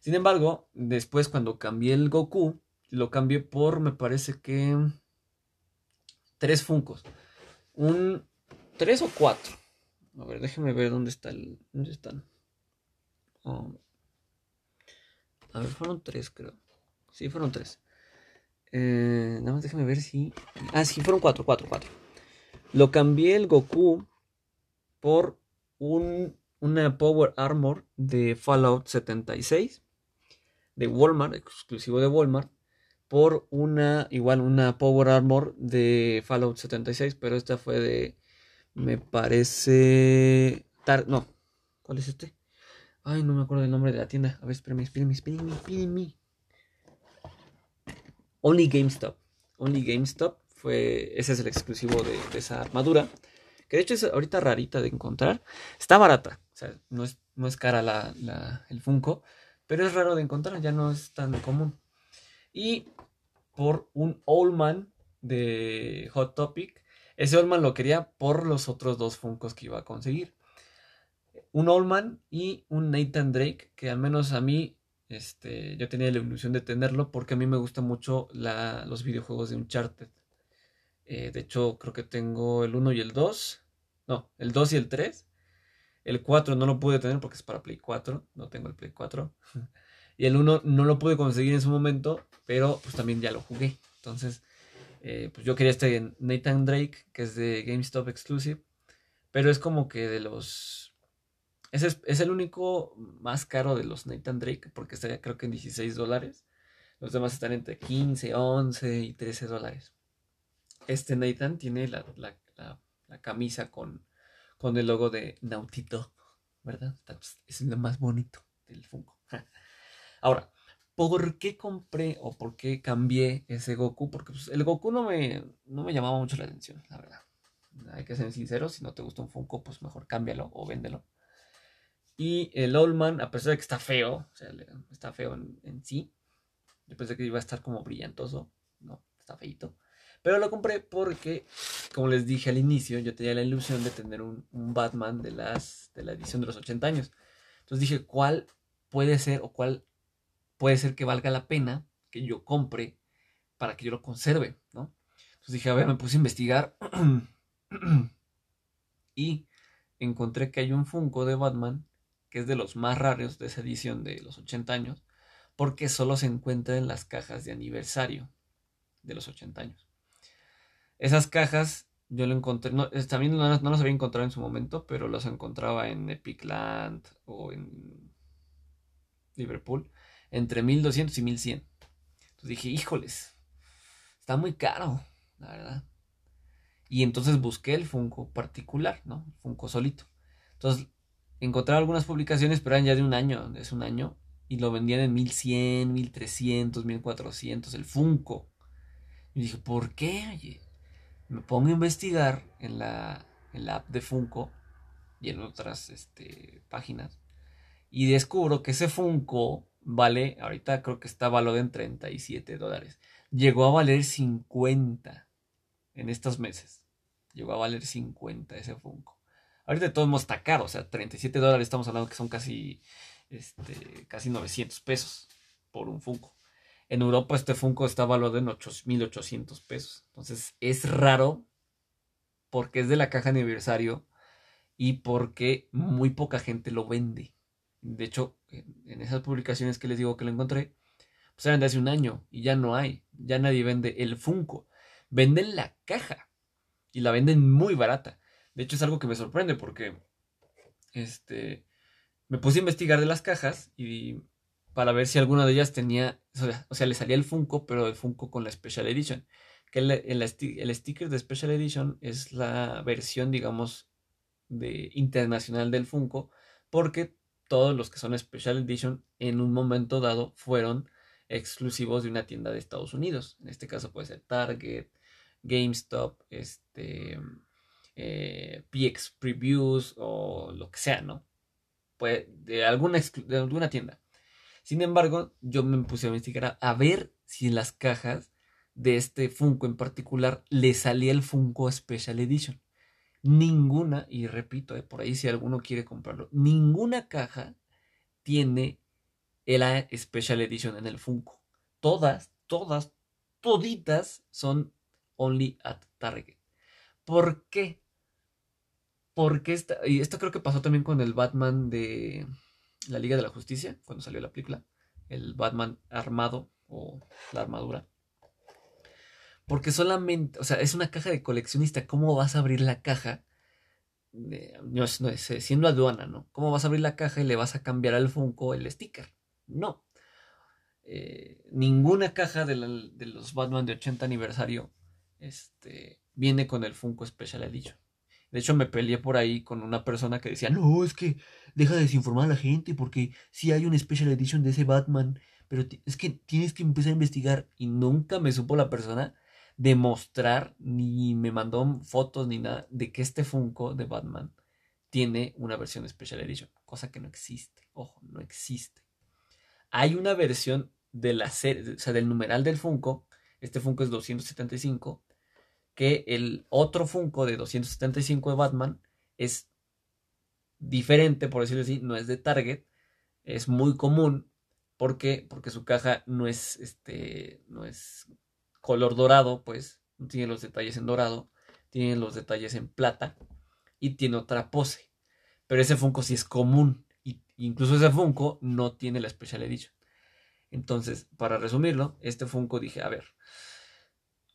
Sin embargo, después cuando cambié el Goku, lo cambié por, me parece que, tres Funcos. Un, tres o cuatro. A ver, déjenme ver dónde está el. ¿Dónde están? Oh. A ver, fueron tres, creo. Sí, fueron tres. Eh, nada más déjenme ver si. Ah, sí, fueron cuatro, cuatro, cuatro. Lo cambié el Goku por un, una Power Armor de Fallout 76 de Walmart, exclusivo de Walmart, por una, igual una Power Armor de Fallout 76, pero esta fue de me parece. no. ¿Cuál es este? Ay, no me acuerdo del nombre de la tienda. A ver, espérame, espérame, espérame, espérame. Only GameStop. Only GameStop fue. Ese es el exclusivo de, esa armadura. Que de hecho es ahorita rarita de encontrar. Está barata. O sea, no es, no es cara la, el Funko. Pero es raro de encontrar. Ya no es tan común. Y por un Old Man de Hot Topic ese Oldman lo quería por los otros dos Funcos que iba a conseguir. Un Oldman y un Nathan Drake, que al menos a mí, este, yo tenía la ilusión de tenerlo porque a mí me gustan mucho los videojuegos de Uncharted. Eh, de hecho, creo que tengo el 1 y el 2. No, el 2 y el 3. El 4 no lo pude tener porque es para Play 4. No tengo el Play 4. y el 1 no lo pude conseguir en su momento, pero pues también ya lo jugué. Entonces, eh, pues yo quería este Nathan Drake, que es de GameStop Exclusive. Pero es como que de los. Es, es el único más caro de los Nathan Drake, porque estaría creo que en 16 dólares. Los demás están entre 15, 11 y 13 dólares. Este Nathan tiene la, camisa con, con el logo de Nautito, ¿verdad? Es lo más bonito del Funko. <laughs> Ahora, ¿Por qué compré o por qué cambié ese Goku? Porque pues, el Goku no me, no me llamaba mucho la atención, la verdad. Hay que ser sincero, si no te gusta un Funko, pues mejor cámbialo o véndelo. Y el Oldman, a pesar de que está feo, o sea, está feo en, sí, yo pensé que iba a estar como brillantoso, no, está feito. Pero lo compré porque, como les dije al inicio, yo tenía la ilusión de tener un, Batman de, las, de la edición de los 80 años. Entonces dije, ¿cuál puede ser o cuál puede ser que valga la pena que yo compre para que yo lo conserve, ¿no? Entonces dije, a ver, me puse a investigar <clears throat> y encontré que hay un Funko de Batman que es de los más raros de esa edición de los 80 años, porque solo se encuentra en las cajas de aniversario. de los 80 años. Esas cajas yo lo encontré, no, también no, no, las había encontrado en su momento, pero las encontraba en Epic Land o en Liverpool entre 1200 y 1100. Entonces dije, híjoles, está muy caro, la verdad. Y entonces busqué el Funko particular, ¿no? Funko solito. Entonces encontré algunas publicaciones, pero eran ya de un año, es un año, y lo vendían en 1100, 1300, 1400, el Funko. Y dije, ¿por qué? Oye, me pongo a investigar en la, en la app de Funko y en otras este, páginas. Y descubro que ese Funko vale, ahorita creo que está valorado en 37 dólares. Llegó a valer 50 en estos meses. Llegó a valer 50 ese Funko. Ahorita de todos modos está caro, o sea, 37 dólares estamos hablando que son casi, este, casi 900 pesos por un Funko. En Europa este Funko está valuado en 8.800 pesos. Entonces es raro porque es de la caja aniversario y porque muy poca gente lo vende. De hecho, en esas publicaciones que les digo que lo encontré, pues eran de hace un año y ya no hay. Ya nadie vende el Funko. Venden la caja y la venden muy barata. De hecho, es algo que me sorprende porque este, me puse a investigar de las cajas y para ver si alguna de ellas tenía, o sea, le salía el Funko, pero el Funko con la Special Edition. Que el, el, sticker de Special Edition es la versión, digamos, de internacional del Funko, porque todos los que son Special Edition en un momento dado fueron exclusivos de una tienda de Estados Unidos. En este caso puede ser Target, GameStop, este, eh, PX Previews o lo que sea, ¿no? Pues de alguna, de alguna tienda. Sin embargo, yo me puse a investigar a, ver si en las cajas de este Funko en particular le salía el Funko Special Edition. Ninguna, y repito, eh, por ahí si alguno quiere comprarlo, ninguna caja tiene el Special Edition en el Funko. Todas, todas, toditas son only at Target. ¿Por qué? Porque esta, y esto creo que pasó también con el Batman de la Liga de la Justicia, cuando salió la película, el Batman armado o la armadura. Porque solamente, o sea, es una caja de coleccionista. ¿Cómo vas a abrir la caja? no, es, no siendo aduana, ¿no? ¿Cómo vas a abrir la caja y le vas a cambiar al Funko el sticker? No. Eh, ninguna caja de, de, los Batman de 80 aniversario este, viene con el Funko Special Edition. De hecho, me peleé por ahí con una persona que decía, no, es que deja de desinformar a la gente porque sí hay una special edition de ese Batman, pero es que tienes que empezar a investigar y nunca me supo la persona demostrar ni me mandó fotos ni nada de que este Funko de Batman tiene una versión special edition, cosa que no existe, ojo, no existe. Hay una versión de la serie, o sea, del numeral del Funko, este Funko es 275 que el otro Funko de 275 de Batman es diferente, por decirlo así, no es de Target, es muy común porque porque su caja no es este no es color dorado, pues no tiene los detalles en dorado, tiene los detalles en plata y tiene otra pose. Pero ese Funko sí es común y incluso ese Funko no tiene la Special Edition. Entonces, para resumirlo, este Funko dije, a ver,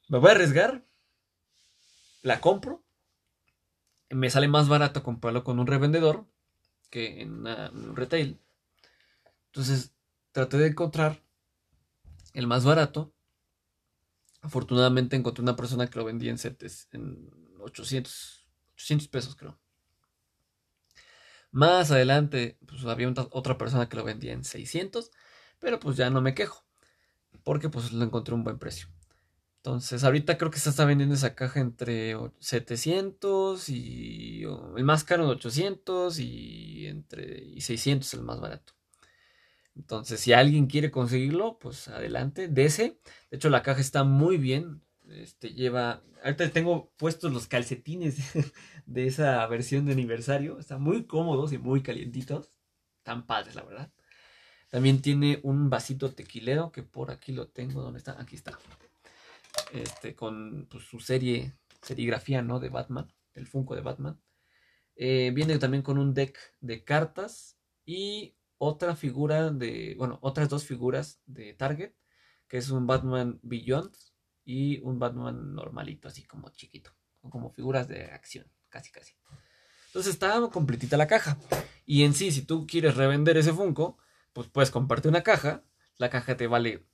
me voy a arriesgar la compro. Me sale más barato comprarlo con un revendedor que en, un retail. Entonces traté de encontrar el más barato. Afortunadamente encontré una persona que lo vendía en setes en 800, 800 pesos creo. Más adelante pues, había otra persona que lo vendía en 600, pero pues ya no me quejo, porque pues lo encontré a un buen precio. Entonces, ahorita creo que se está vendiendo esa caja entre 700 y el más caro de 800 y entre y 600 el más barato. Entonces, si alguien quiere conseguirlo, pues adelante, dese. De hecho, la caja está muy bien. Este lleva. Ahorita tengo puestos los calcetines <laughs> de esa versión de aniversario. Están muy cómodos y muy calientitos. Están padres, la verdad. También tiene un vasito tequilero que por aquí lo tengo. ¿Dónde está? Aquí está este, con pues, su serie, serigrafía, ¿no? De Batman, el Funko de Batman. Eh, viene también con un deck de cartas y otra figura de, bueno, otras dos figuras de Target, que es un Batman Beyond y un Batman normalito, así como chiquito, como figuras de acción, casi casi. Entonces estaba completita la caja. Y en sí, si tú quieres revender ese Funko, pues puedes comprarte una caja. La caja te vale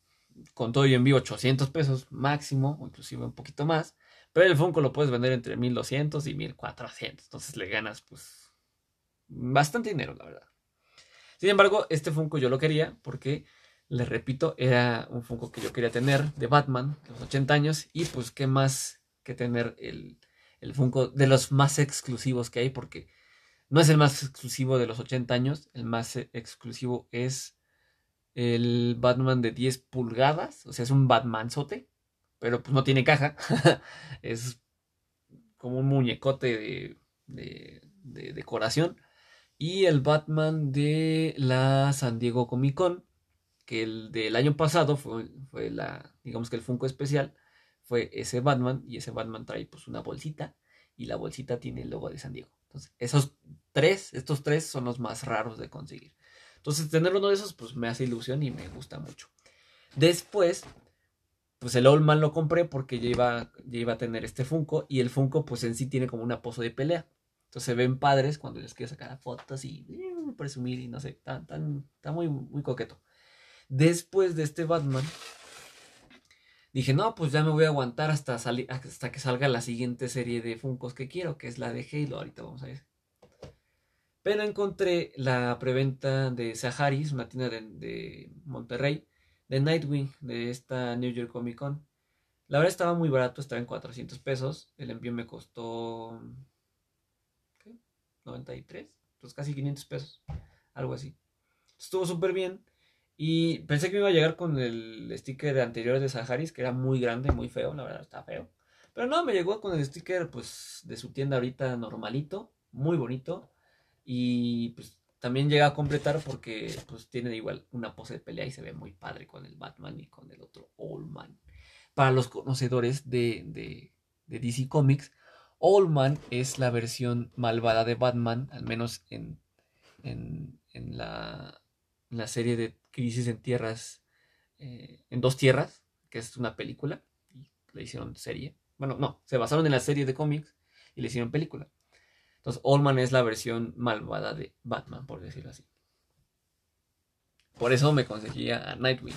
con todo y envío 800 pesos máximo, o inclusive un poquito más. Pero el Funko lo puedes vender entre 1200 y 1400. Entonces le ganas, pues, bastante dinero, la verdad. Sin embargo, este Funko yo lo quería porque, les repito, era un Funko que yo quería tener de Batman, de los 80 años. Y pues, ¿qué más que tener el, el Funko de los más exclusivos que hay? Porque no es el más exclusivo de los 80 años. El más exclusivo es el Batman de 10 pulgadas. O sea, es un Batman-sote pero pues no tiene caja. <laughs> es como un muñecote de, decoración. Y el Batman de la San Diego Comic Con, que el del año pasado fue, fue la, digamos que el Funko especial, fue ese Batman. Y ese Batman trae pues una bolsita. Y la bolsita tiene el logo de San Diego. Entonces, esos tres, estos tres son los más raros de conseguir. Entonces, tener uno de esos, pues me hace ilusión y me gusta mucho. Después, pues el Old Man lo compré porque ya iba, a tener este Funko y el Funko pues en sí tiene como una pose de pelea. Entonces se ven padres cuando les quiero sacar fotos y eh, presumir y no sé, está tan, muy, muy coqueto. Después de este Batman, dije, no, pues ya me voy a aguantar hasta, hasta que salga la siguiente serie de Funkos que quiero, que es la de Halo. Ahorita vamos a ver. Pero encontré la preventa de Saharis, una tienda de Monterrey, de Nightwing de esta New York Comic Con. La verdad estaba muy barato, estaba en 400 pesos. El envío me costó. ¿Qué? 93, pues casi 500 pesos, algo así. Estuvo súper bien. Y pensé que me iba a llegar con el sticker anterior de Saharis, que era muy grande, muy feo, la verdad está feo. Pero no, me llegó con el sticker pues de su tienda ahorita normalito, muy bonito. Y pues también llega a completar porque pues tiene igual una pose de pelea y se ve muy padre con el Batman y con el otro Old Man. Para los conocedores de, de, DC Comics, Old Man es la versión malvada de Batman, al menos en, en, la, la, serie de Crisis en Tierras, eh, en dos tierras, que es una película, y le hicieron serie. Bueno, no, se basaron en la serie de cómics y le hicieron película. Entonces, Allman es la versión malvada de Batman, por decirlo así. Por eso me conseguía a Nightwing.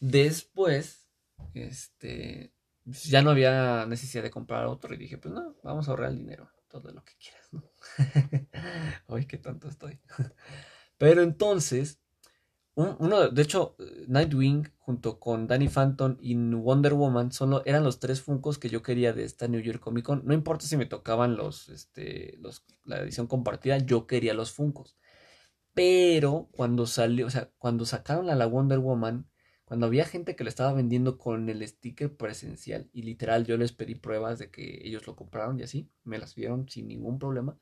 Después, este, ya no había necesidad de comprar otro y dije, pues no, vamos a ahorrar el dinero, todo lo que quieras, ¿no? <laughs> Ay, qué tonto estoy. <laughs> Pero entonces, uno, de hecho, Nightwing junto con Danny Phantom y Wonder Woman eran los tres Funcos que yo quería de esta New York Comic Con. No importa si me tocaban los, este, los, la edición compartida, yo quería los Funcos. Pero cuando salió, o sea, cuando sacaron a la Wonder Woman, cuando había gente que le estaba vendiendo con el sticker presencial y literal yo les pedí pruebas de que ellos lo compraron y así, me las vieron sin ningún problema.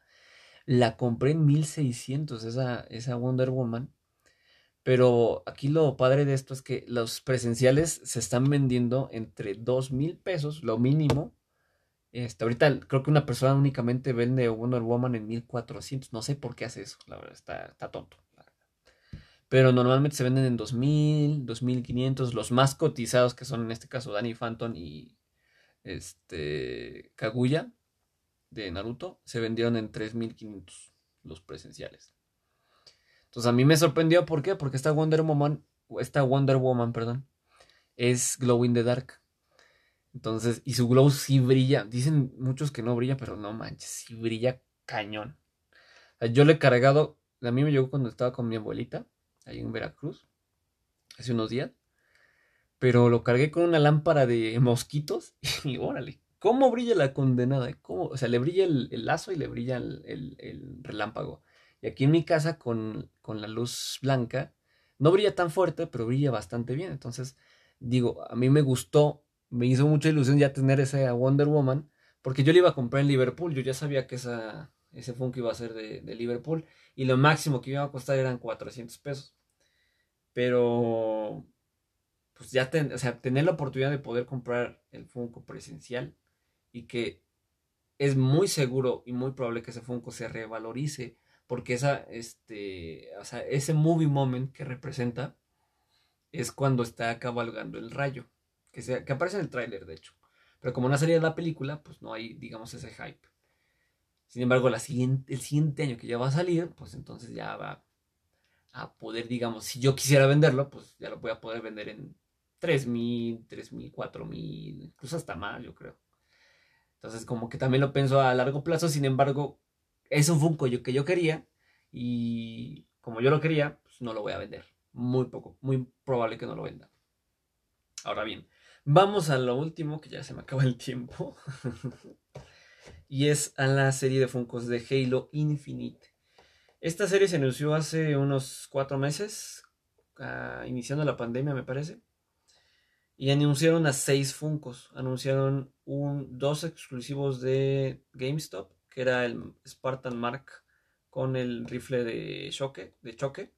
La compré en 1600 esa, esa Wonder Woman pero aquí lo padre de esto es que los presenciales se están vendiendo entre dos mil pesos, lo mínimo. Este, ahorita creo que una persona únicamente vende Wonder Woman en 1400. No sé por qué hace eso, la verdad, está, está tonto. Pero normalmente se venden en 2000, 2500. Los más cotizados, que son en este caso Danny Phantom y este, Kaguya de Naruto, se vendieron en 3500 los presenciales. Entonces a mí me sorprendió, ¿por qué? Porque esta Wonder Woman, esta Wonder Woman, perdón, es Glow in the Dark. Entonces, y su glow sí brilla. Dicen muchos que no brilla, pero no manches, sí brilla cañón. yo le he cargado, a mí me llegó cuando estaba con mi abuelita, ahí en Veracruz, hace unos días. Pero lo cargué con una lámpara de <laughs> mosquitos y órale, ¿cómo brilla la condenada? ¿Cómo? O sea, le brilla el, lazo y le brilla el relámpago. Y aquí en mi casa con, la luz blanca, no brilla tan fuerte, pero brilla bastante bien. Entonces, digo, a mí me gustó, me hizo mucha ilusión ya tener esa Wonder Woman, porque yo le iba a comprar en Liverpool, yo ya sabía que esa, ese Funko iba a ser de, Liverpool, y lo máximo que iba a costar eran 400 pesos. Pero, pues ya o sea, tener la oportunidad de poder comprar el Funko presencial y que es muy seguro y muy probable que ese Funko se revalorice porque esa, este, o sea, ese movie moment que representa es cuando está cabalgando el rayo. que, sea, que aparece en el tráiler, de hecho. Pero como no ha salido la película, pues no hay, digamos, ese hype. Sin embargo, la siguiente, el siguiente año que ya va a salir, pues entonces ya va a poder, digamos, si yo quisiera venderlo, pues ya lo voy a poder vender en 3.000, 3.000, 4.000, incluso hasta más, yo creo. Entonces, como que también lo pienso a largo plazo, sin embargo, es un Funko que yo quería y como yo lo quería, pues no lo voy a vender. Muy poco, muy probable que no lo venda. Ahora bien, vamos a lo último, que ya se me acaba el tiempo. <laughs> y es a la serie de Funkos de Halo Infinite. Esta serie se anunció hace unos cuatro meses, ah, iniciando la pandemia, me parece. Y anunciaron a seis Funkos. Anunciaron un, dos exclusivos de GameStop, que era el Spartan Mark con el rifle de choque. De choque.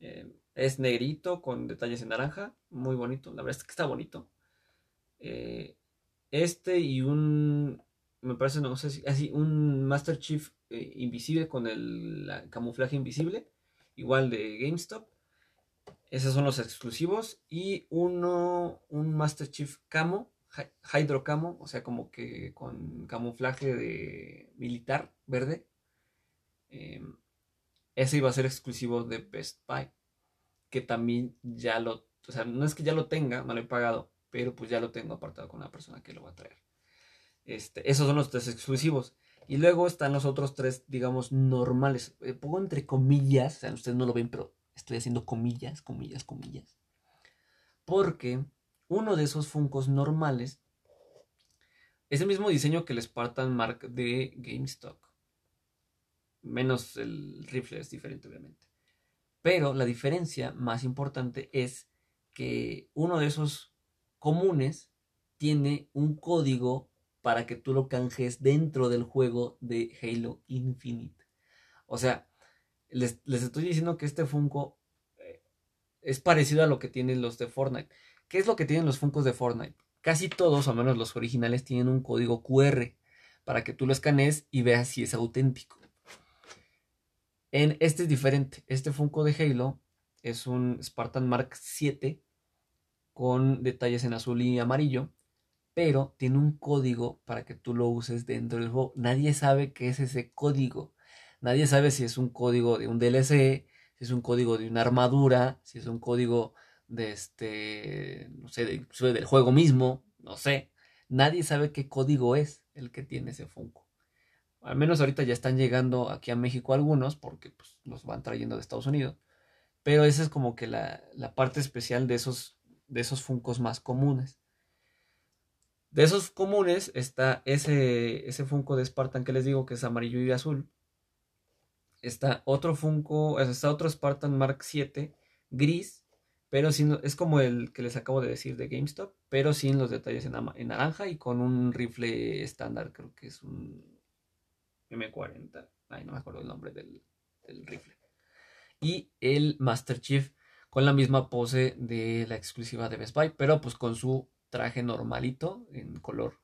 Eh, es negrito con detalles en naranja. Muy bonito. La verdad es que está bonito. Eh, este y un. Me parece, no sé si. Así, un Master Chief eh, invisible con el camuflaje invisible. Igual de GameStop. Esos son los exclusivos. Y uno, un Master Chief Camo, Hydro Camo, o sea, como que con camuflaje de militar verde. Em, ese iba a ser exclusivo de Best Buy. Que también ya lo. O sea, no es que ya lo tenga, no lo he pagado, pero pues ya lo tengo apartado con la persona que lo va a traer. Este, esos son los tres exclusivos. Y luego están los otros tres, digamos, normales. Eh, pongo entre comillas, o sea, ustedes no lo ven, pero Estoy haciendo comillas, comillas, comillas. Porque uno de esos Funcos normales es el mismo diseño que el Spartan Mark de GameStop. Menos el rifle es diferente, obviamente. Pero la diferencia más importante es que uno de esos comunes tiene un código para que tú lo canjes dentro del juego de Halo Infinite. O sea, les, estoy diciendo que este Funko eh, es parecido a lo que tienen los de Fortnite. ¿Qué es lo que tienen los Funkos de Fortnite? Casi todos, o menos los originales, tienen un código QR para que tú lo escanees y veas si es auténtico. En este es diferente. Este Funko de Halo es un Spartan Mark 7 con detalles en azul y amarillo, pero tiene un código para que tú lo uses dentro del juego. Nadie sabe qué es ese código. Nadie sabe si es un código de un DLC, si es un código de una armadura, si es un código de este, no sé, del juego mismo, no sé. Nadie sabe qué código es el que tiene ese Funko. Al menos ahorita ya están llegando aquí a México algunos, porque pues, los van trayendo de Estados Unidos. Pero esa es como que la, parte especial de esos, de esos Funkos más comunes. De esos comunes está ese, ese Funko de Spartan que les digo que es amarillo y azul está otro Funko, está otro Spartan Mark 7 gris, pero sin, es como el que les acabo de decir de GameStop, pero sin los detalles en, naranja y con un rifle estándar, creo que es un M40, ay no me acuerdo el nombre del, del rifle. Y el Master Chief con la misma pose de la exclusiva de Best Buy, pero pues con su traje normalito en color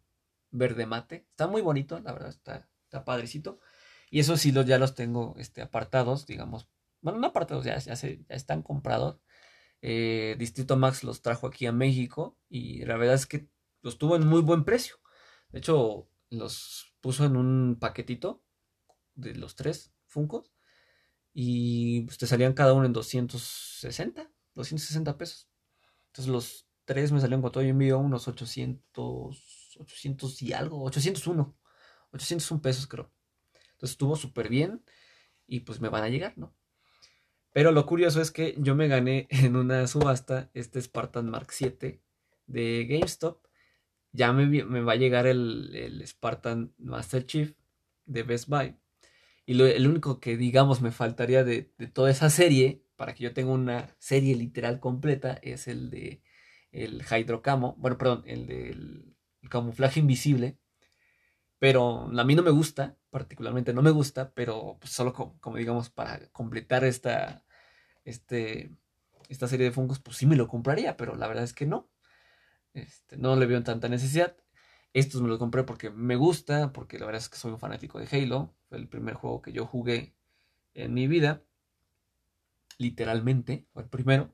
verde mate. Está muy bonito, la verdad, está, está padrecito. Y esos sí los, ya los tengo este, apartados, digamos. Bueno, no apartados, ya, ya, se, ya están comprados. Eh, Distrito Max los trajo aquí a México y la verdad es que los tuvo en muy buen precio. De hecho, los puso en un paquetito de los tres Funcos y pues, te salían cada uno en 260, 260 pesos. Entonces los tres me salieron con todo y envío unos 800, 800 y algo, 801, 801 pesos creo. Entonces estuvo súper bien y pues me van a llegar, ¿no? Pero lo curioso es que yo me gané <laughs> en una subasta este Spartan Mark 7 de GameStop. Ya me, va a llegar el, Spartan Master Chief de Best Buy. Y lo, el único que, digamos, me faltaría de, de, toda esa serie, para que yo tenga una serie literal completa, es el de el Hydrocamo. Bueno, perdón, el del camuflaje invisible. Pero a mí no me gusta, particularmente no me gusta, pero pues, solo como, digamos para completar esta, este, esta serie de fungos, pues sí me lo compraría, pero la verdad es que no. Este, no le veo tanta necesidad. Estos me los compré porque me gusta, porque la verdad es que soy un fanático de Halo. Fue el primer juego que yo jugué en mi vida. Literalmente, fue el primero.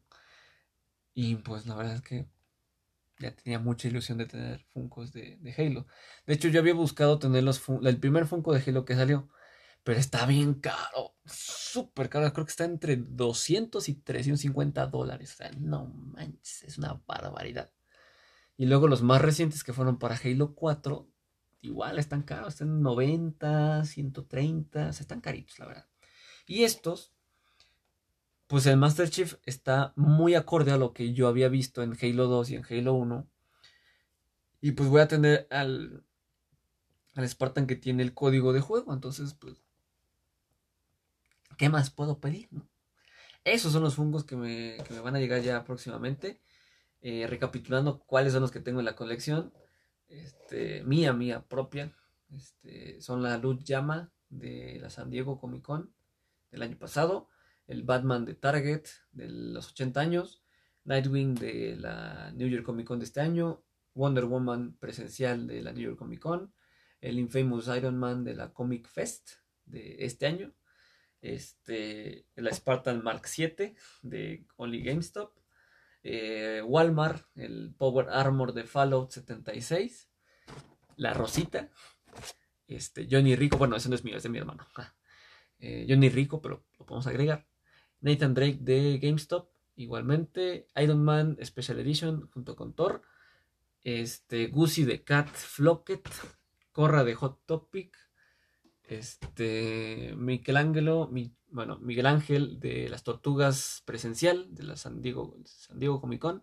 Y pues la verdad es que ya tenía mucha ilusión de tener Funkos de, de Halo. De hecho, yo había buscado tener los el primer Funko de Halo que salió, pero está bien caro, súper caro. Creo que está entre 200 y 350 dólares. O sea, no manches, es una barbaridad. Y luego los más recientes que fueron para Halo 4, igual están caros, están 90, 130, o están caritos, la verdad. Y estos, pues el Master Chief está muy acorde a lo que yo había visto en Halo 2 y en Halo 1. Y pues voy a tener al, al Spartan que tiene el código de juego. Entonces, pues, ¿qué más puedo pedir? Esos son los fungos que me, que me van a llegar ya próximamente. Eh, recapitulando cuáles son los que tengo en la colección. Este, mía, mía propia. Este, son la Luz Llama de la San Diego Comic Con del año pasado. El Batman de Target de los 80 años. Nightwing de la New York Comic Con de este año. Wonder Woman presencial de la New York Comic Con. El Infamous Iron Man de la Comic Fest de este año. Este, la Spartan Mark 7 de Only GameStop eh, Walmart, el Power Armor de Fallout 76, la Rosita, este, Johnny Rico, bueno, ese no es mío, es de mi hermano. Ah, eh, Johnny Rico, pero lo podemos agregar. Nathan Drake de GameStop, igualmente. Iron Man Special Edition junto con Thor. Este, Guzzi de Cat Flocket. Corra de Hot Topic. Este, Michelangelo, mi, bueno, Miguel Ángel de las Tortugas Presencial de la San Diego, San Diego Comic Con,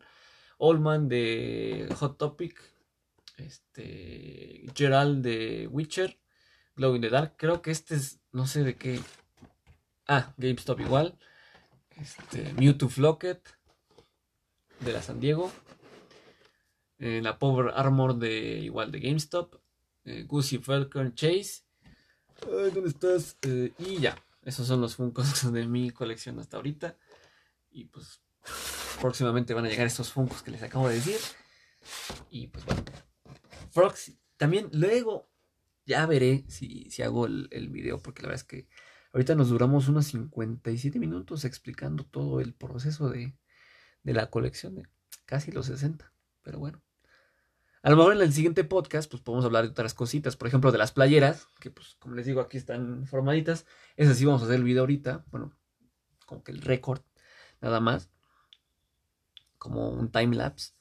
Oldman de Hot Topic, este, Gerald de Witcher, Glow in the Dark, creo que este es, no sé de qué, ah, GameStop igual, este, Mewtwo Flocket de la San Diego, eh, la Power Armor de igual de GameStop, eh, Goosey Falcon Chase, Ay, ¿dónde estás? Eh, y ya, esos son los Funkos <laughs> de mi colección hasta ahorita. Y pues próximamente van a llegar estos Funkos que les acabo de decir. Y pues bueno. Frogs, también luego ya veré si, si hago el, el, video, porque la verdad es que ahorita nos duramos unos 57 minutos explicando todo el proceso de, de la colección de casi los 60. Pero bueno. A lo mejor en el siguiente podcast, pues podemos hablar de otras cositas. Por ejemplo, de las playeras, que pues como les digo, aquí están formaditas. Esas sí vamos a hacer el video ahorita. Bueno, como que el récord, nada más. Como un time lapse.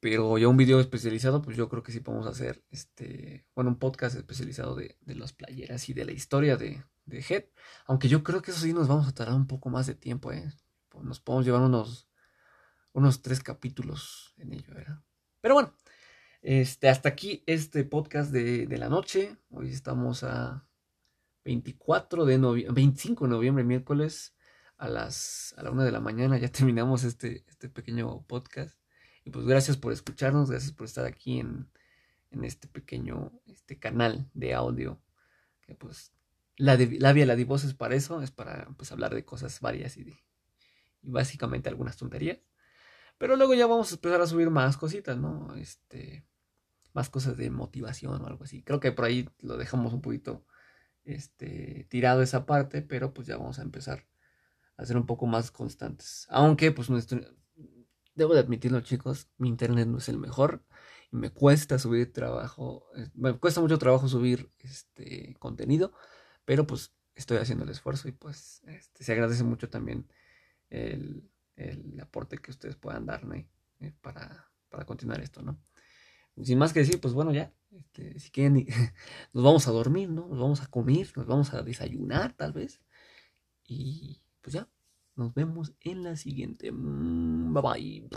Pero ya un video especializado, pues yo creo que sí podemos hacer este. Bueno, un podcast especializado de, las playeras y de la historia de, de Head. Aunque yo creo que eso sí nos vamos a tardar un poco más de tiempo, ¿eh? Nos podemos llevar unos, unos tres capítulos en ello, ¿verdad? Pero bueno, este, hasta aquí este podcast de, de la noche. Hoy estamos a 24 de noviembre, 25 de noviembre, miércoles, a las a la una de la mañana. Ya <laughs> terminamos este, este pequeño podcast. Y pues gracias por escucharnos, gracias por estar aquí en, en este pequeño este canal de audio. Que pues la, de, la vía la es para eso, es para pues hablar de cosas varias y, de, y básicamente algunas tonterías. Pero luego ya vamos a empezar a subir más cositas, ¿no? Este, más cosas de motivación o algo así. Creo que por ahí lo dejamos un poquito este, tirado esa parte, pero pues ya vamos a empezar a ser un poco más constantes. Aunque pues nuestro, debo de admitirlo chicos, mi internet no es el mejor y me cuesta subir trabajo, me cuesta mucho trabajo subir este contenido, pero pues estoy haciendo el esfuerzo y pues este, se agradece mucho también el, el aporte que ustedes puedan darme eh, para, para, continuar esto, ¿no? Sin más que decir, pues bueno, ya, este, si quieren, <laughs> nos vamos a dormir, ¿no? Nos vamos a comer, nos vamos a desayunar tal vez. Y pues ya, nos vemos en la siguiente. Mm, bye bye.